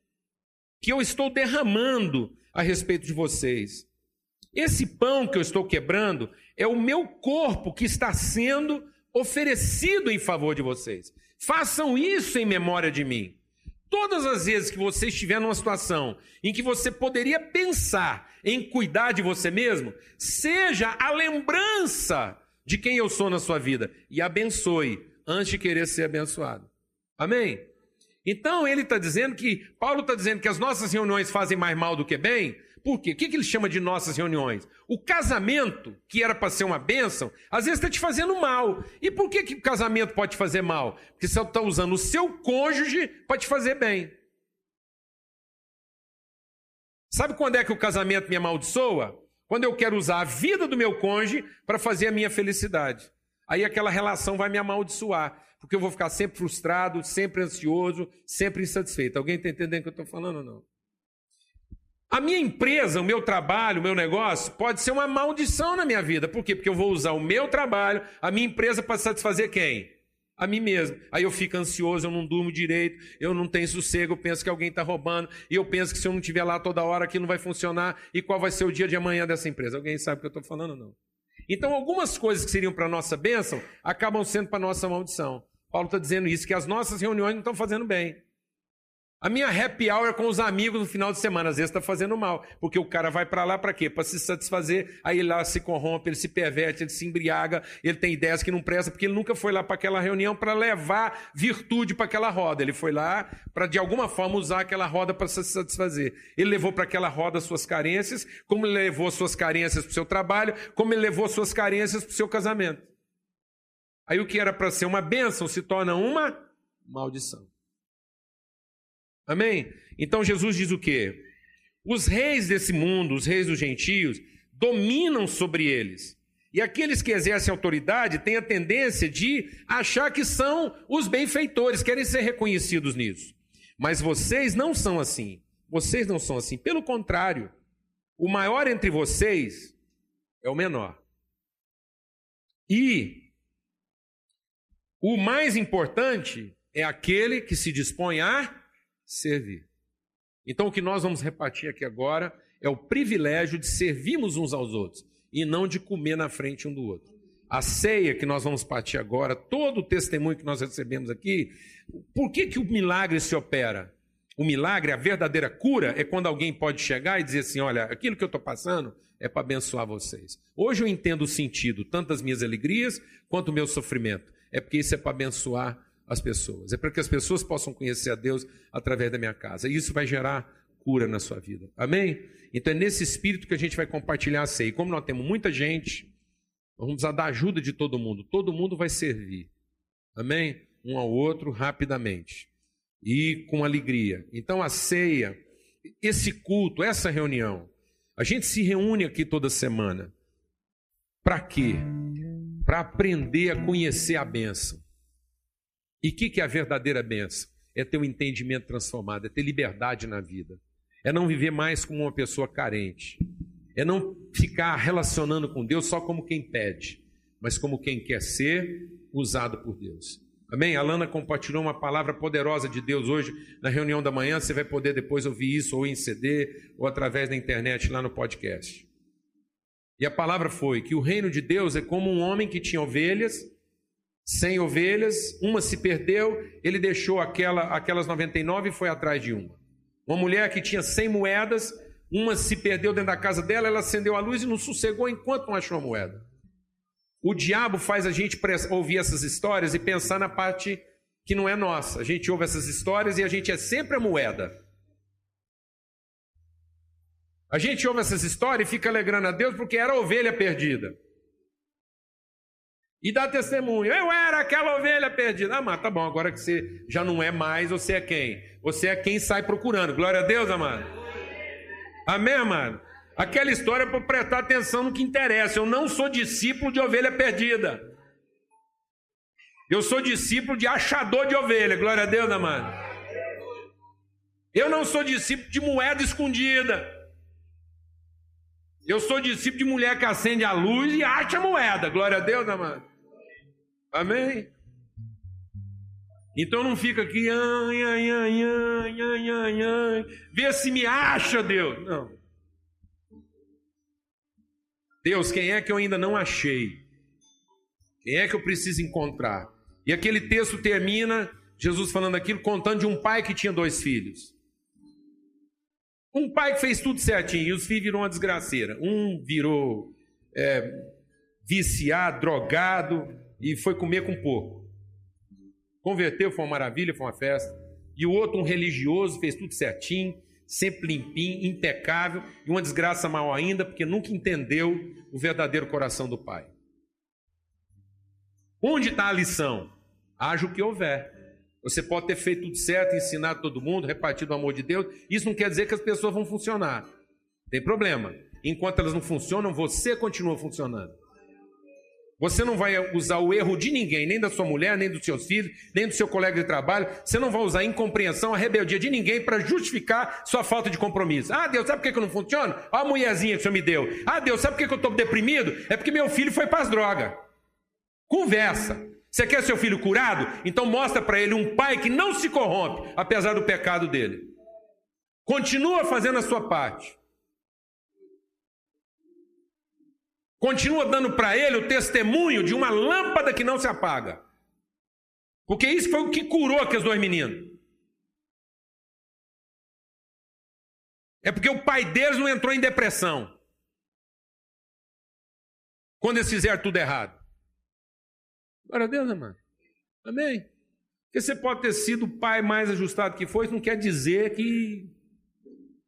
que eu estou derramando a respeito de vocês. Esse pão que eu estou quebrando é o meu corpo que está sendo oferecido em favor de vocês. Façam isso em memória de mim. Todas as vezes que você estiver numa situação em que você poderia pensar em cuidar de você mesmo, seja a lembrança de quem eu sou na sua vida e abençoe antes de querer ser abençoado. Amém? Então ele está dizendo que, Paulo está dizendo que as nossas reuniões fazem mais mal do que bem, por quê? O que, ele chama de nossas reuniões? O casamento, que era para ser uma bênção, às vezes está te fazendo mal. E por que, que o casamento pode te fazer mal? Porque você está usando o seu cônjuge para te fazer bem. Sabe quando é que o casamento me amaldiçoa? Quando eu quero usar a vida do meu cônjuge para fazer a minha felicidade. Aí aquela relação vai me amaldiçoar, porque eu vou ficar sempre frustrado, sempre ansioso, sempre insatisfeito. Alguém está entendendo o que eu estou falando ou não? A minha empresa, o meu trabalho, o meu negócio pode ser uma maldição na minha vida. Por quê? Porque eu vou usar o meu trabalho, a minha empresa para satisfazer quem? A mim mesmo. Aí eu fico ansioso, eu não durmo direito, eu não tenho sossego, eu penso que alguém está roubando, e eu penso que se eu não estiver lá toda hora aquilo não vai funcionar, e qual vai ser o dia de amanhã dessa empresa? Alguém sabe o que eu estou falando ou não? Então, algumas coisas que seriam para nossa bênção acabam sendo para nossa maldição. Paulo está dizendo isso, que as nossas reuniões não estão fazendo bem. A minha happy hour com os amigos no final de semana, às vezes está fazendo mal, porque o cara vai para lá para quê? Para se satisfazer, aí lá se corrompe, ele se perverte, ele se embriaga, ele tem ideias que não prestam, porque ele nunca foi lá para aquela reunião para levar virtude para aquela roda. Ele foi lá para de alguma forma usar aquela roda para se satisfazer. Ele levou para aquela roda suas carências, como ele levou suas carências para o seu trabalho, como ele levou suas carências para o seu casamento. Aí o que era para ser uma bênção se torna uma maldição. Amém? Então Jesus diz o quê? Os reis desse mundo, os reis dos gentios, dominam sobre eles. E aqueles que exercem autoridade têm a tendência de achar que são os benfeitores, querem ser reconhecidos nisso. Mas vocês não são assim. Vocês não são assim. Pelo contrário, o maior entre vocês é o menor. E o mais importante é aquele que se dispõe a servir. Então, o que nós vamos repartir aqui agora é o privilégio de servirmos uns aos outros e não de comer na frente um do outro. A ceia que nós vamos partir agora, todo o testemunho que nós recebemos aqui, por que, que o milagre se opera? O milagre, a verdadeira cura, é quando alguém pode chegar e dizer assim: olha, aquilo que eu estou passando é para abençoar vocês. Hoje eu entendo o sentido, tanto das minhas alegrias quanto do meu sofrimento. É porque isso é para abençoar as pessoas. É para que as pessoas possam conhecer a Deus através da minha casa. E isso vai gerar cura na sua vida. Amém? Então é nesse espírito que a gente vai compartilhar a ceia. E como nós temos muita gente, vamos precisar da ajuda de todo mundo. Todo mundo vai servir. Amém? Um ao outro rapidamente. E com alegria. Então a ceia, esse culto, essa reunião, a gente se reúne aqui toda semana. Para quê? Para aprender a conhecer a bênção. E o que, que é a verdadeira bênção? É ter um entendimento transformado, é ter liberdade na vida. É não viver mais como uma pessoa carente. É não ficar relacionando com Deus só como quem pede, mas como quem quer ser usado por Deus. Amém? A Lana compartilhou uma palavra poderosa de Deus hoje na reunião da manhã. Você vai poder depois ouvir isso ou em CD ou através da internet lá no podcast. E a palavra foi que o reino de Deus é como um homem que tinha ovelhas 100 ovelhas, uma se perdeu, ele deixou aquela, aquelas 99 e foi atrás de uma. Uma mulher que tinha 100 moedas, uma se perdeu dentro da casa dela, ela acendeu a luz e não sossegou enquanto não achou a moeda. O diabo faz a gente ouvir essas histórias e pensar na parte que não é nossa. A gente ouve essas histórias e a gente é sempre a moeda. A gente ouve essas histórias e fica alegrando a Deus porque era a ovelha perdida e dá testemunho. Eu era aquela ovelha perdida. Ah, mas tá bom, agora que você já não é mais, você é quem? Você é quem sai procurando. Glória a Deus, amado. Amém, amado? Aquela história é para prestar atenção no que interessa. Eu não sou discípulo de ovelha perdida. Eu sou discípulo de achador de ovelha. Glória a Deus, amado. Eu não sou discípulo de moeda escondida. Eu sou discípulo de mulher que acende a luz e acha a moeda. Glória a Deus, amado. Amém? Então não fica aqui, ai, ai, ai, ai, ai, ai, ai, vê se me acha, Deus. Não. Deus, quem é que eu ainda não achei? Quem é que eu preciso encontrar? E aquele texto termina, Jesus falando aquilo, contando de um pai que tinha dois filhos. Um pai que fez tudo certinho e os filhos viram uma desgraceira. Um virou é, viciado, drogado, e foi comer com porco. Converteu, foi uma maravilha, foi uma festa. E o outro, um religioso, fez tudo certinho, sempre limpinho, impecável, e uma desgraça mal ainda, porque nunca entendeu o verdadeiro coração do Pai. Onde está a lição? Haja o que houver. Você pode ter feito tudo certo, ensinado todo mundo, repartido o amor de Deus. Isso não quer dizer que as pessoas vão funcionar. Tem problema. Enquanto elas não funcionam, você continua funcionando. Você não vai usar o erro de ninguém, nem da sua mulher, nem dos seus filhos, nem do seu colega de trabalho. Você não vai usar a incompreensão, a rebeldia de ninguém para justificar sua falta de compromisso. Ah, Deus, sabe por que eu não funciono? Olha a mulherzinha que o senhor me deu. Ah, Deus, sabe por que eu estou deprimido? É porque meu filho foi para as drogas. Conversa. Você quer seu filho curado? Então mostra para ele um pai que não se corrompe, apesar do pecado dele. Continua fazendo a sua parte. Continua dando para ele o testemunho de uma lâmpada que não se apaga. Porque isso foi o que curou aqueles dois meninos. É porque o pai deles não entrou em depressão. Quando eles fizeram tudo errado. Glória a Deus, irmão. Amém. Porque você pode ter sido o pai mais ajustado que foi, isso não quer dizer que.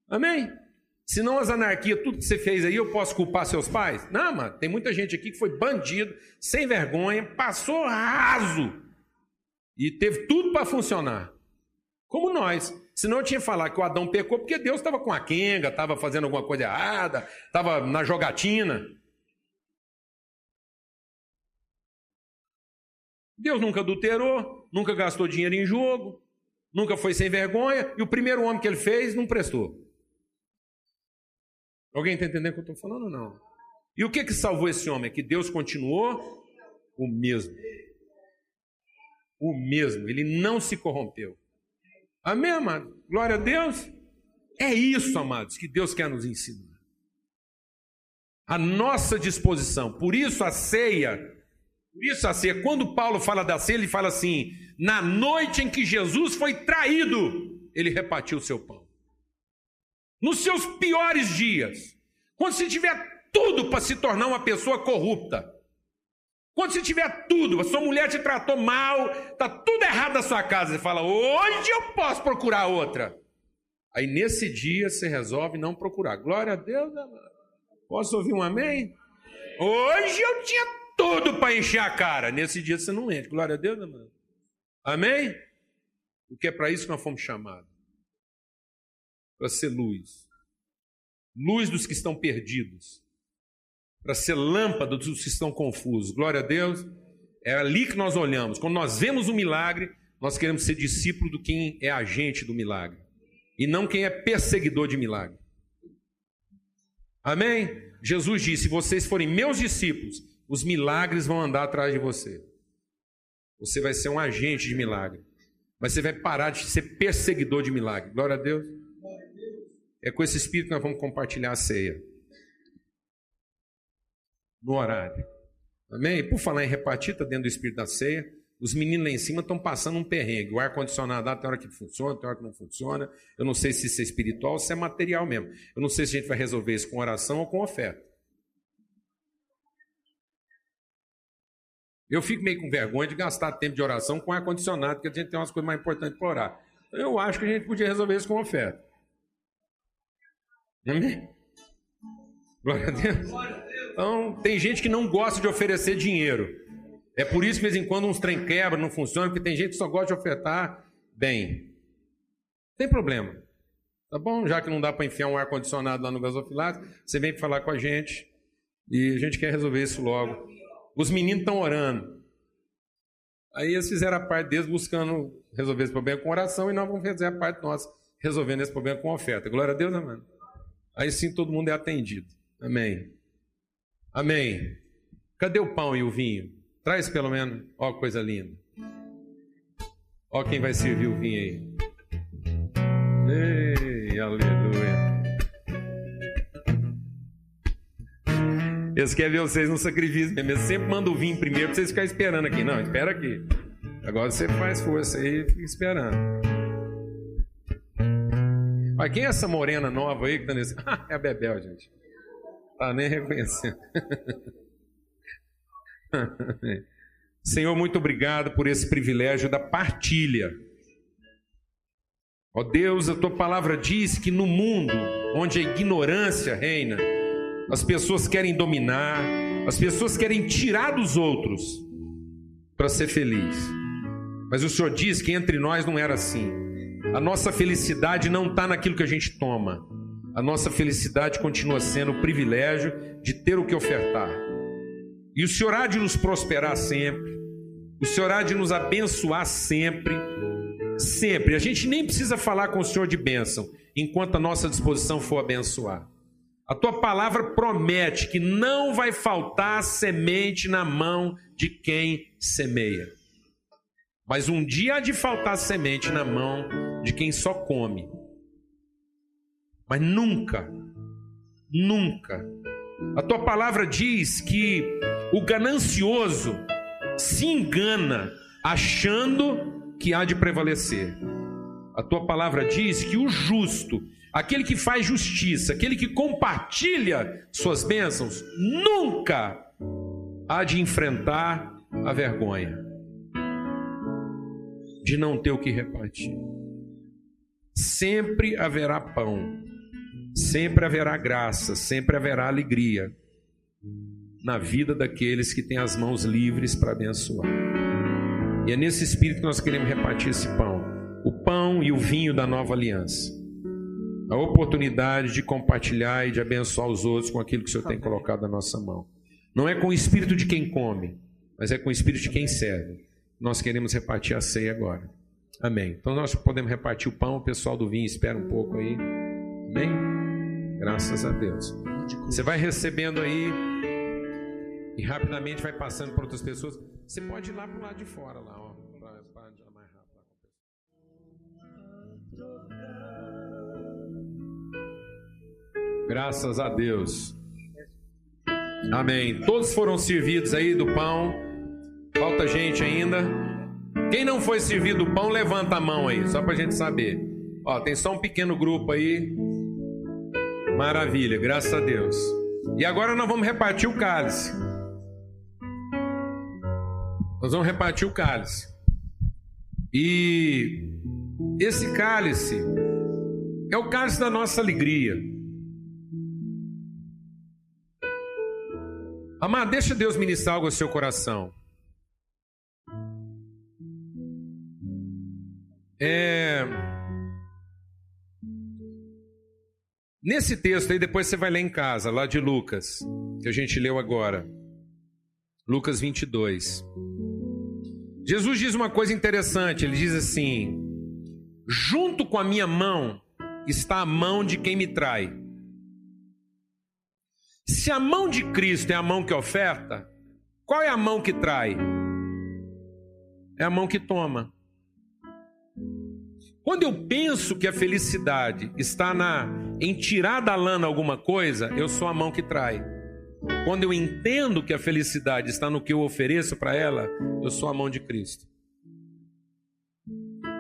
Amém? Senão as anarquias, tudo que você fez aí, eu posso culpar seus pais? Não, mano, tem muita gente aqui que foi bandido, sem vergonha, passou raso e teve tudo para funcionar. Como nós. Senão eu tinha que falar que o Adão pecou porque Deus estava com a quenga, estava fazendo alguma coisa errada, estava na jogatina. Deus nunca adulterou, nunca gastou dinheiro em jogo, nunca foi sem vergonha, e o primeiro homem que ele fez não prestou. Alguém está entendendo o que eu estou falando não? E o que que salvou esse homem? Que Deus continuou o mesmo. O mesmo, ele não se corrompeu. Amém, amado? Glória a Deus. É isso, amados, que Deus quer nos ensinar. A nossa disposição. Por isso a ceia, por isso a ceia, quando Paulo fala da ceia, ele fala assim: na noite em que Jesus foi traído, ele repartiu o seu pão. Nos seus piores dias, quando você tiver tudo para se tornar uma pessoa corrupta, quando você tiver tudo, a sua mulher te tratou mal, tá tudo errado na sua casa, você fala: hoje eu posso procurar outra. Aí nesse dia você resolve não procurar. Glória a Deus, amado. Posso ouvir um amém? Hoje eu tinha tudo para encher a cara. Nesse dia você não enche. Glória a Deus, amado. Amém? Porque é para isso que nós fomos chamados para ser luz luz dos que estão perdidos para ser lâmpada dos que estão confusos. Glória a Deus. É ali que nós olhamos. Quando nós vemos o milagre, nós queremos ser discípulo do quem é agente do milagre e não quem é perseguidor de milagre. Amém? Jesus disse: Se vocês forem meus discípulos, os milagres vão andar atrás de você. Você vai ser um agente de milagre. Mas você vai parar de ser perseguidor de milagre. Glória a Deus. É com esse espírito que nós vamos compartilhar a ceia no horário. Amém? E por falar em repartir, está dentro do espírito da ceia. Os meninos lá em cima estão passando um perrengue. O ar-condicionado lá tem hora que funciona, tem hora que não funciona. Eu não sei se isso é espiritual ou se é material mesmo. Eu não sei se a gente vai resolver isso com oração ou com oferta. Eu fico meio com vergonha de gastar tempo de oração com ar-condicionado, porque a gente tem umas coisas mais importantes para orar. Eu acho que a gente podia resolver isso com oferta. Amém? Glória a Deus. Então, tem gente que não gosta de oferecer dinheiro. É por isso que de vez em quando uns trem quebra, não funciona, porque tem gente que só gosta de ofertar bem. Tem problema. Tá bom? Já que não dá para enfiar um ar-condicionado lá no gasofilato, você vem falar com a gente e a gente quer resolver isso logo. Os meninos estão orando. Aí eles fizeram a parte deles buscando resolver esse problema com oração e nós vamos fazer a parte nossa resolvendo esse problema com oferta. Glória a Deus, amém. Aí sim todo mundo é atendido. Amém. Amém. Cadê o pão e o vinho? Traz pelo menos. Ó, coisa linda. Ó, quem vai servir o vinho aí. Ei, aleluia. Eles querem ver vocês no sacrifício mesmo. Eles sempre mandam o vinho primeiro para vocês ficarem esperando aqui. Não, espera aqui. Agora você faz força aí e fica esperando. Mas quem é essa morena nova aí que tá nesse. Ah, é a Bebel, gente. Tá nem reconhecendo. Senhor, muito obrigado por esse privilégio da partilha. Ó Deus, a tua palavra diz que no mundo onde a ignorância reina, as pessoas querem dominar, as pessoas querem tirar dos outros para ser feliz. Mas o Senhor diz que entre nós não era assim. A nossa felicidade não está naquilo que a gente toma, a nossa felicidade continua sendo o privilégio de ter o que ofertar. E o Senhor há de nos prosperar sempre, o Senhor há de nos abençoar sempre, sempre. A gente nem precisa falar com o Senhor de bênção, enquanto a nossa disposição for abençoar. A tua palavra promete que não vai faltar semente na mão de quem semeia. Mas um dia há de faltar semente na mão de quem só come. Mas nunca, nunca. A tua palavra diz que o ganancioso se engana achando que há de prevalecer. A tua palavra diz que o justo, aquele que faz justiça, aquele que compartilha suas bênçãos, nunca há de enfrentar a vergonha de não ter o que repartir. Sempre haverá pão sempre haverá graça, sempre haverá alegria na vida daqueles que têm as mãos livres para abençoar. E é nesse espírito que nós queremos repartir esse pão, o pão e o vinho da nova aliança. A oportunidade de compartilhar e de abençoar os outros com aquilo que o Senhor tem colocado na nossa mão. Não é com o espírito de quem come, mas é com o espírito de quem serve. Nós queremos repartir a ceia agora. Amém. Então nós podemos repartir o pão, o pessoal do vinho espera um pouco aí. Amém? Graças a Deus. Você vai recebendo aí e rapidamente vai passando para outras pessoas. Você pode ir lá para o lado de fora, lá, ó. Graças a Deus. Amém. Todos foram servidos aí do pão. Falta gente ainda. Quem não foi servido do pão, levanta a mão aí, só para a gente saber. Ó, tem só um pequeno grupo aí. Maravilha, graças a Deus. E agora nós vamos repartir o cálice. Nós vamos repartir o cálice. E esse cálice é o cálice da nossa alegria. Amado, deixa Deus ministrar algo ao seu coração. É... Nesse texto aí, depois você vai ler em casa, lá de Lucas, que a gente leu agora. Lucas 22. Jesus diz uma coisa interessante, ele diz assim: junto com a minha mão está a mão de quem me trai. Se a mão de Cristo é a mão que oferta, qual é a mão que trai? É a mão que toma. Quando eu penso que a felicidade está na em tirar da lana alguma coisa, eu sou a mão que trai. Quando eu entendo que a felicidade está no que eu ofereço para ela, eu sou a mão de Cristo.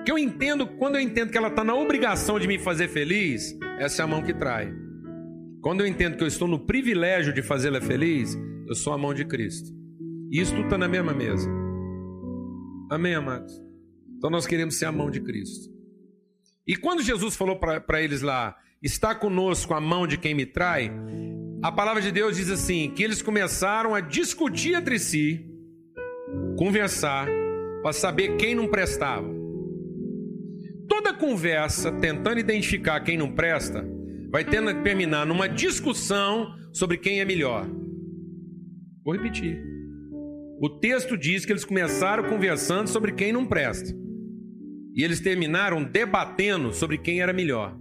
Que eu entendo, quando eu entendo que ela está na obrigação de me fazer feliz, essa é a mão que trai. Quando eu entendo que eu estou no privilégio de fazê-la feliz, eu sou a mão de Cristo. E isso tudo está na mesma mesa. Amém, amados? Então nós queremos ser a mão de Cristo. E quando Jesus falou para eles lá, está conosco a mão de quem me trai, a palavra de Deus diz assim: que eles começaram a discutir entre si, conversar, para saber quem não prestava. Toda conversa tentando identificar quem não presta vai tendo que terminar numa discussão sobre quem é melhor. Vou repetir. O texto diz que eles começaram conversando sobre quem não presta. E eles terminaram debatendo sobre quem era melhor.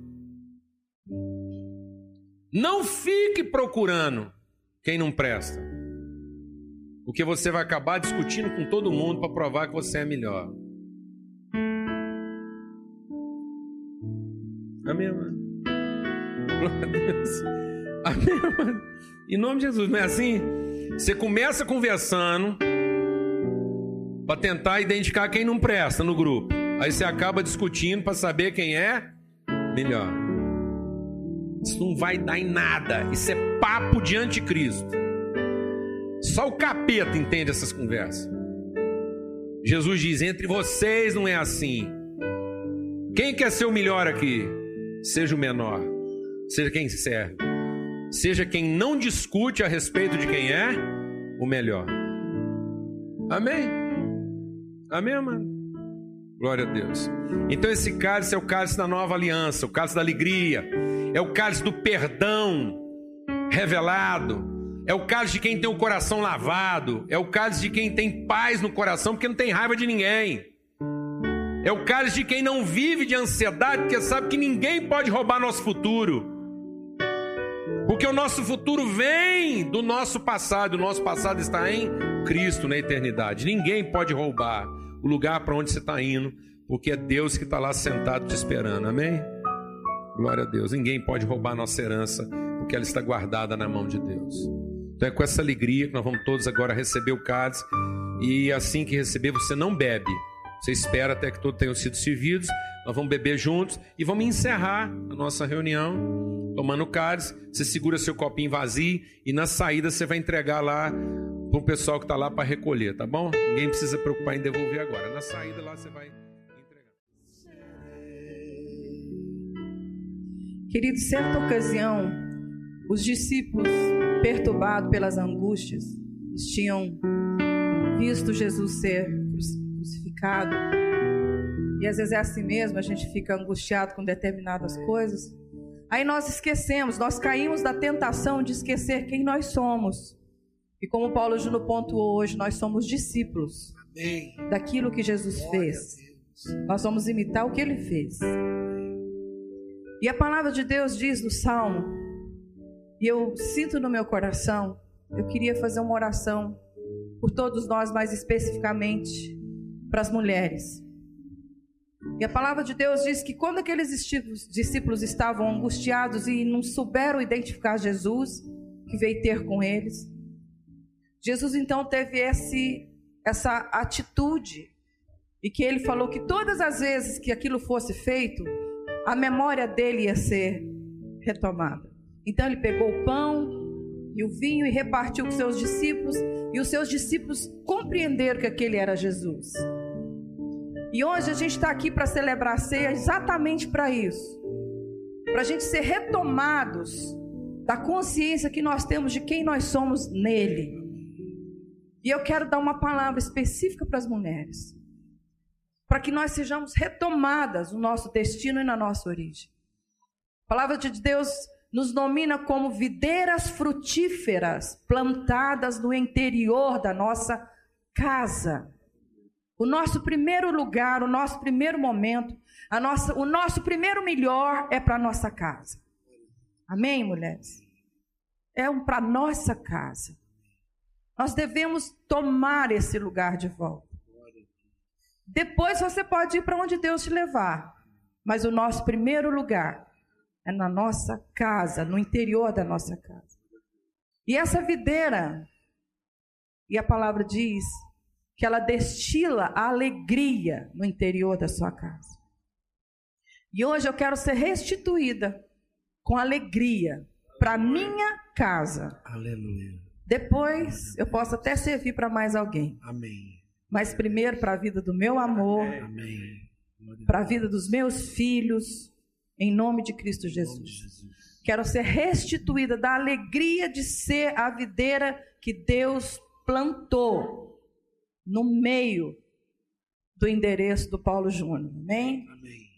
Não fique procurando quem não presta. Porque você vai acabar discutindo com todo mundo para provar que você é melhor. Amém, mano? Glória a Deus. Amém, mano? Em nome de Jesus, não é assim? Você começa conversando para tentar identificar quem não presta no grupo. Aí você acaba discutindo para saber quem é melhor. Isso não vai dar em nada. Isso é papo de anticristo. Só o capeta entende essas conversas. Jesus diz: entre vocês não é assim. Quem quer ser o melhor aqui? Seja o menor. Seja quem serve. Seja quem não discute a respeito de quem é o melhor. Amém? Amém, mano? Glória a Deus. Então esse cálice é o cálice da nova aliança, o cálice da alegria é o cálice do perdão revelado, é o cálice de quem tem o coração lavado, é o cálice de quem tem paz no coração porque não tem raiva de ninguém. É o cálice de quem não vive de ansiedade porque sabe que ninguém pode roubar nosso futuro. Porque o nosso futuro vem do nosso passado, o nosso passado está em Cristo na eternidade. Ninguém pode roubar o lugar para onde você está indo, porque é Deus que está lá sentado te esperando. Amém? Glória a Deus. Ninguém pode roubar nossa herança, porque ela está guardada na mão de Deus. Então é com essa alegria que nós vamos todos agora receber o cálice. E assim que receber, você não bebe. Você espera até que todos tenham sido servidos. Nós vamos beber juntos e vamos encerrar a nossa reunião tomando cálice. Você segura seu copinho vazio e na saída você vai entregar lá para o pessoal que está lá para recolher, tá bom? Ninguém precisa preocupar em devolver agora. Na saída lá você vai. Querido, certa ocasião, os discípulos, perturbados pelas angústias, tinham visto Jesus ser crucificado. E às vezes é assim mesmo, a gente fica angustiado com determinadas coisas. Aí nós esquecemos, nós caímos da tentação de esquecer quem nós somos. E como Paulo Júnior pontuou hoje, nós somos discípulos Amém. daquilo que Jesus fez. Nós vamos imitar o que ele fez. E a palavra de Deus diz no Salmo, e eu sinto no meu coração, eu queria fazer uma oração por todos nós, mais especificamente para as mulheres. E a palavra de Deus diz que quando aqueles discípulos estavam angustiados e não souberam identificar Jesus, que veio ter com eles, Jesus então teve esse, essa atitude e que ele falou que todas as vezes que aquilo fosse feito, a memória dele ia ser retomada. Então ele pegou o pão e o vinho e repartiu com seus discípulos, e os seus discípulos compreenderam que aquele era Jesus. E hoje a gente está aqui para celebrar a ceia exatamente para isso para a gente ser retomados da consciência que nós temos de quem nós somos nele. E eu quero dar uma palavra específica para as mulheres para que nós sejamos retomadas no nosso destino e na nossa origem. A palavra de Deus nos nomina como videiras frutíferas plantadas no interior da nossa casa. O nosso primeiro lugar, o nosso primeiro momento, a nossa, o nosso primeiro melhor é para a nossa casa. Amém, mulheres? É um para nossa casa. Nós devemos tomar esse lugar de volta. Depois você pode ir para onde Deus te levar. Mas o nosso primeiro lugar é na nossa casa, no interior da nossa casa. E essa videira, e a palavra diz que ela destila a alegria no interior da sua casa. E hoje eu quero ser restituída com alegria para minha casa. Aleluia. Depois eu posso até servir para mais alguém. Amém mas primeiro para a vida do meu amor, para a vida dos meus filhos, em nome de Cristo Jesus. Quero ser restituída da alegria de ser a videira que Deus plantou no meio do endereço do Paulo Júnior. Amém? Amém.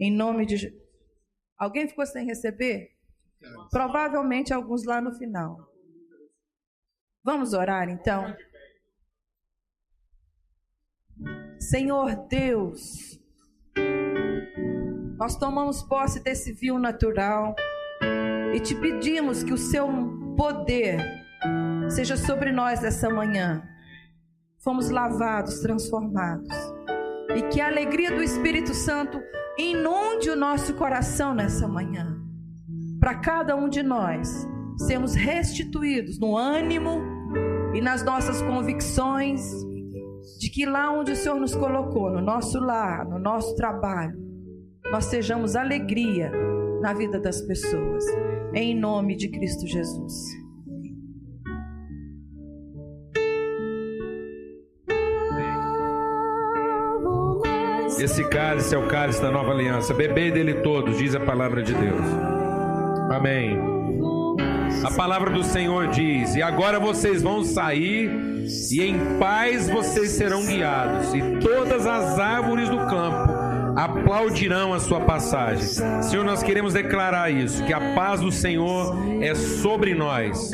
Em nome de Jesus. Alguém ficou sem receber? Provavelmente alguns lá no final. Vamos orar então? Senhor Deus, nós tomamos posse desse vinho natural e te pedimos que o seu poder seja sobre nós essa manhã. Fomos lavados, transformados. E que a alegria do Espírito Santo inunde o nosso coração nessa manhã. Para cada um de nós sermos restituídos no ânimo e nas nossas convicções de que lá onde o Senhor nos colocou, no nosso lar, no nosso trabalho, nós sejamos alegria na vida das pessoas. Em nome de Cristo Jesus. Esse cálice é o cálice da nova aliança. Bebei dele todos, diz a palavra de Deus. Amém. A palavra do Senhor diz: E agora vocês vão sair, e em paz vocês serão guiados, e todas as árvores do campo aplaudirão a sua passagem. Senhor, nós queremos declarar isso: que a paz do Senhor é sobre nós.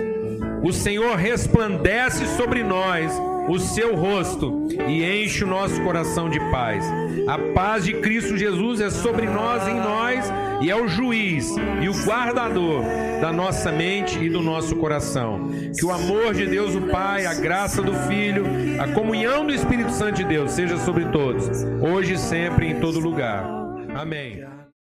O Senhor resplandece sobre nós o seu rosto e enche o nosso coração de paz. A paz de Cristo Jesus é sobre nós, em nós, e é o juiz e o guardador da nossa mente e do nosso coração. Que o amor de Deus, o Pai, a graça do Filho, a comunhão do Espírito Santo de Deus seja sobre todos, hoje, sempre, em todo lugar. Amém.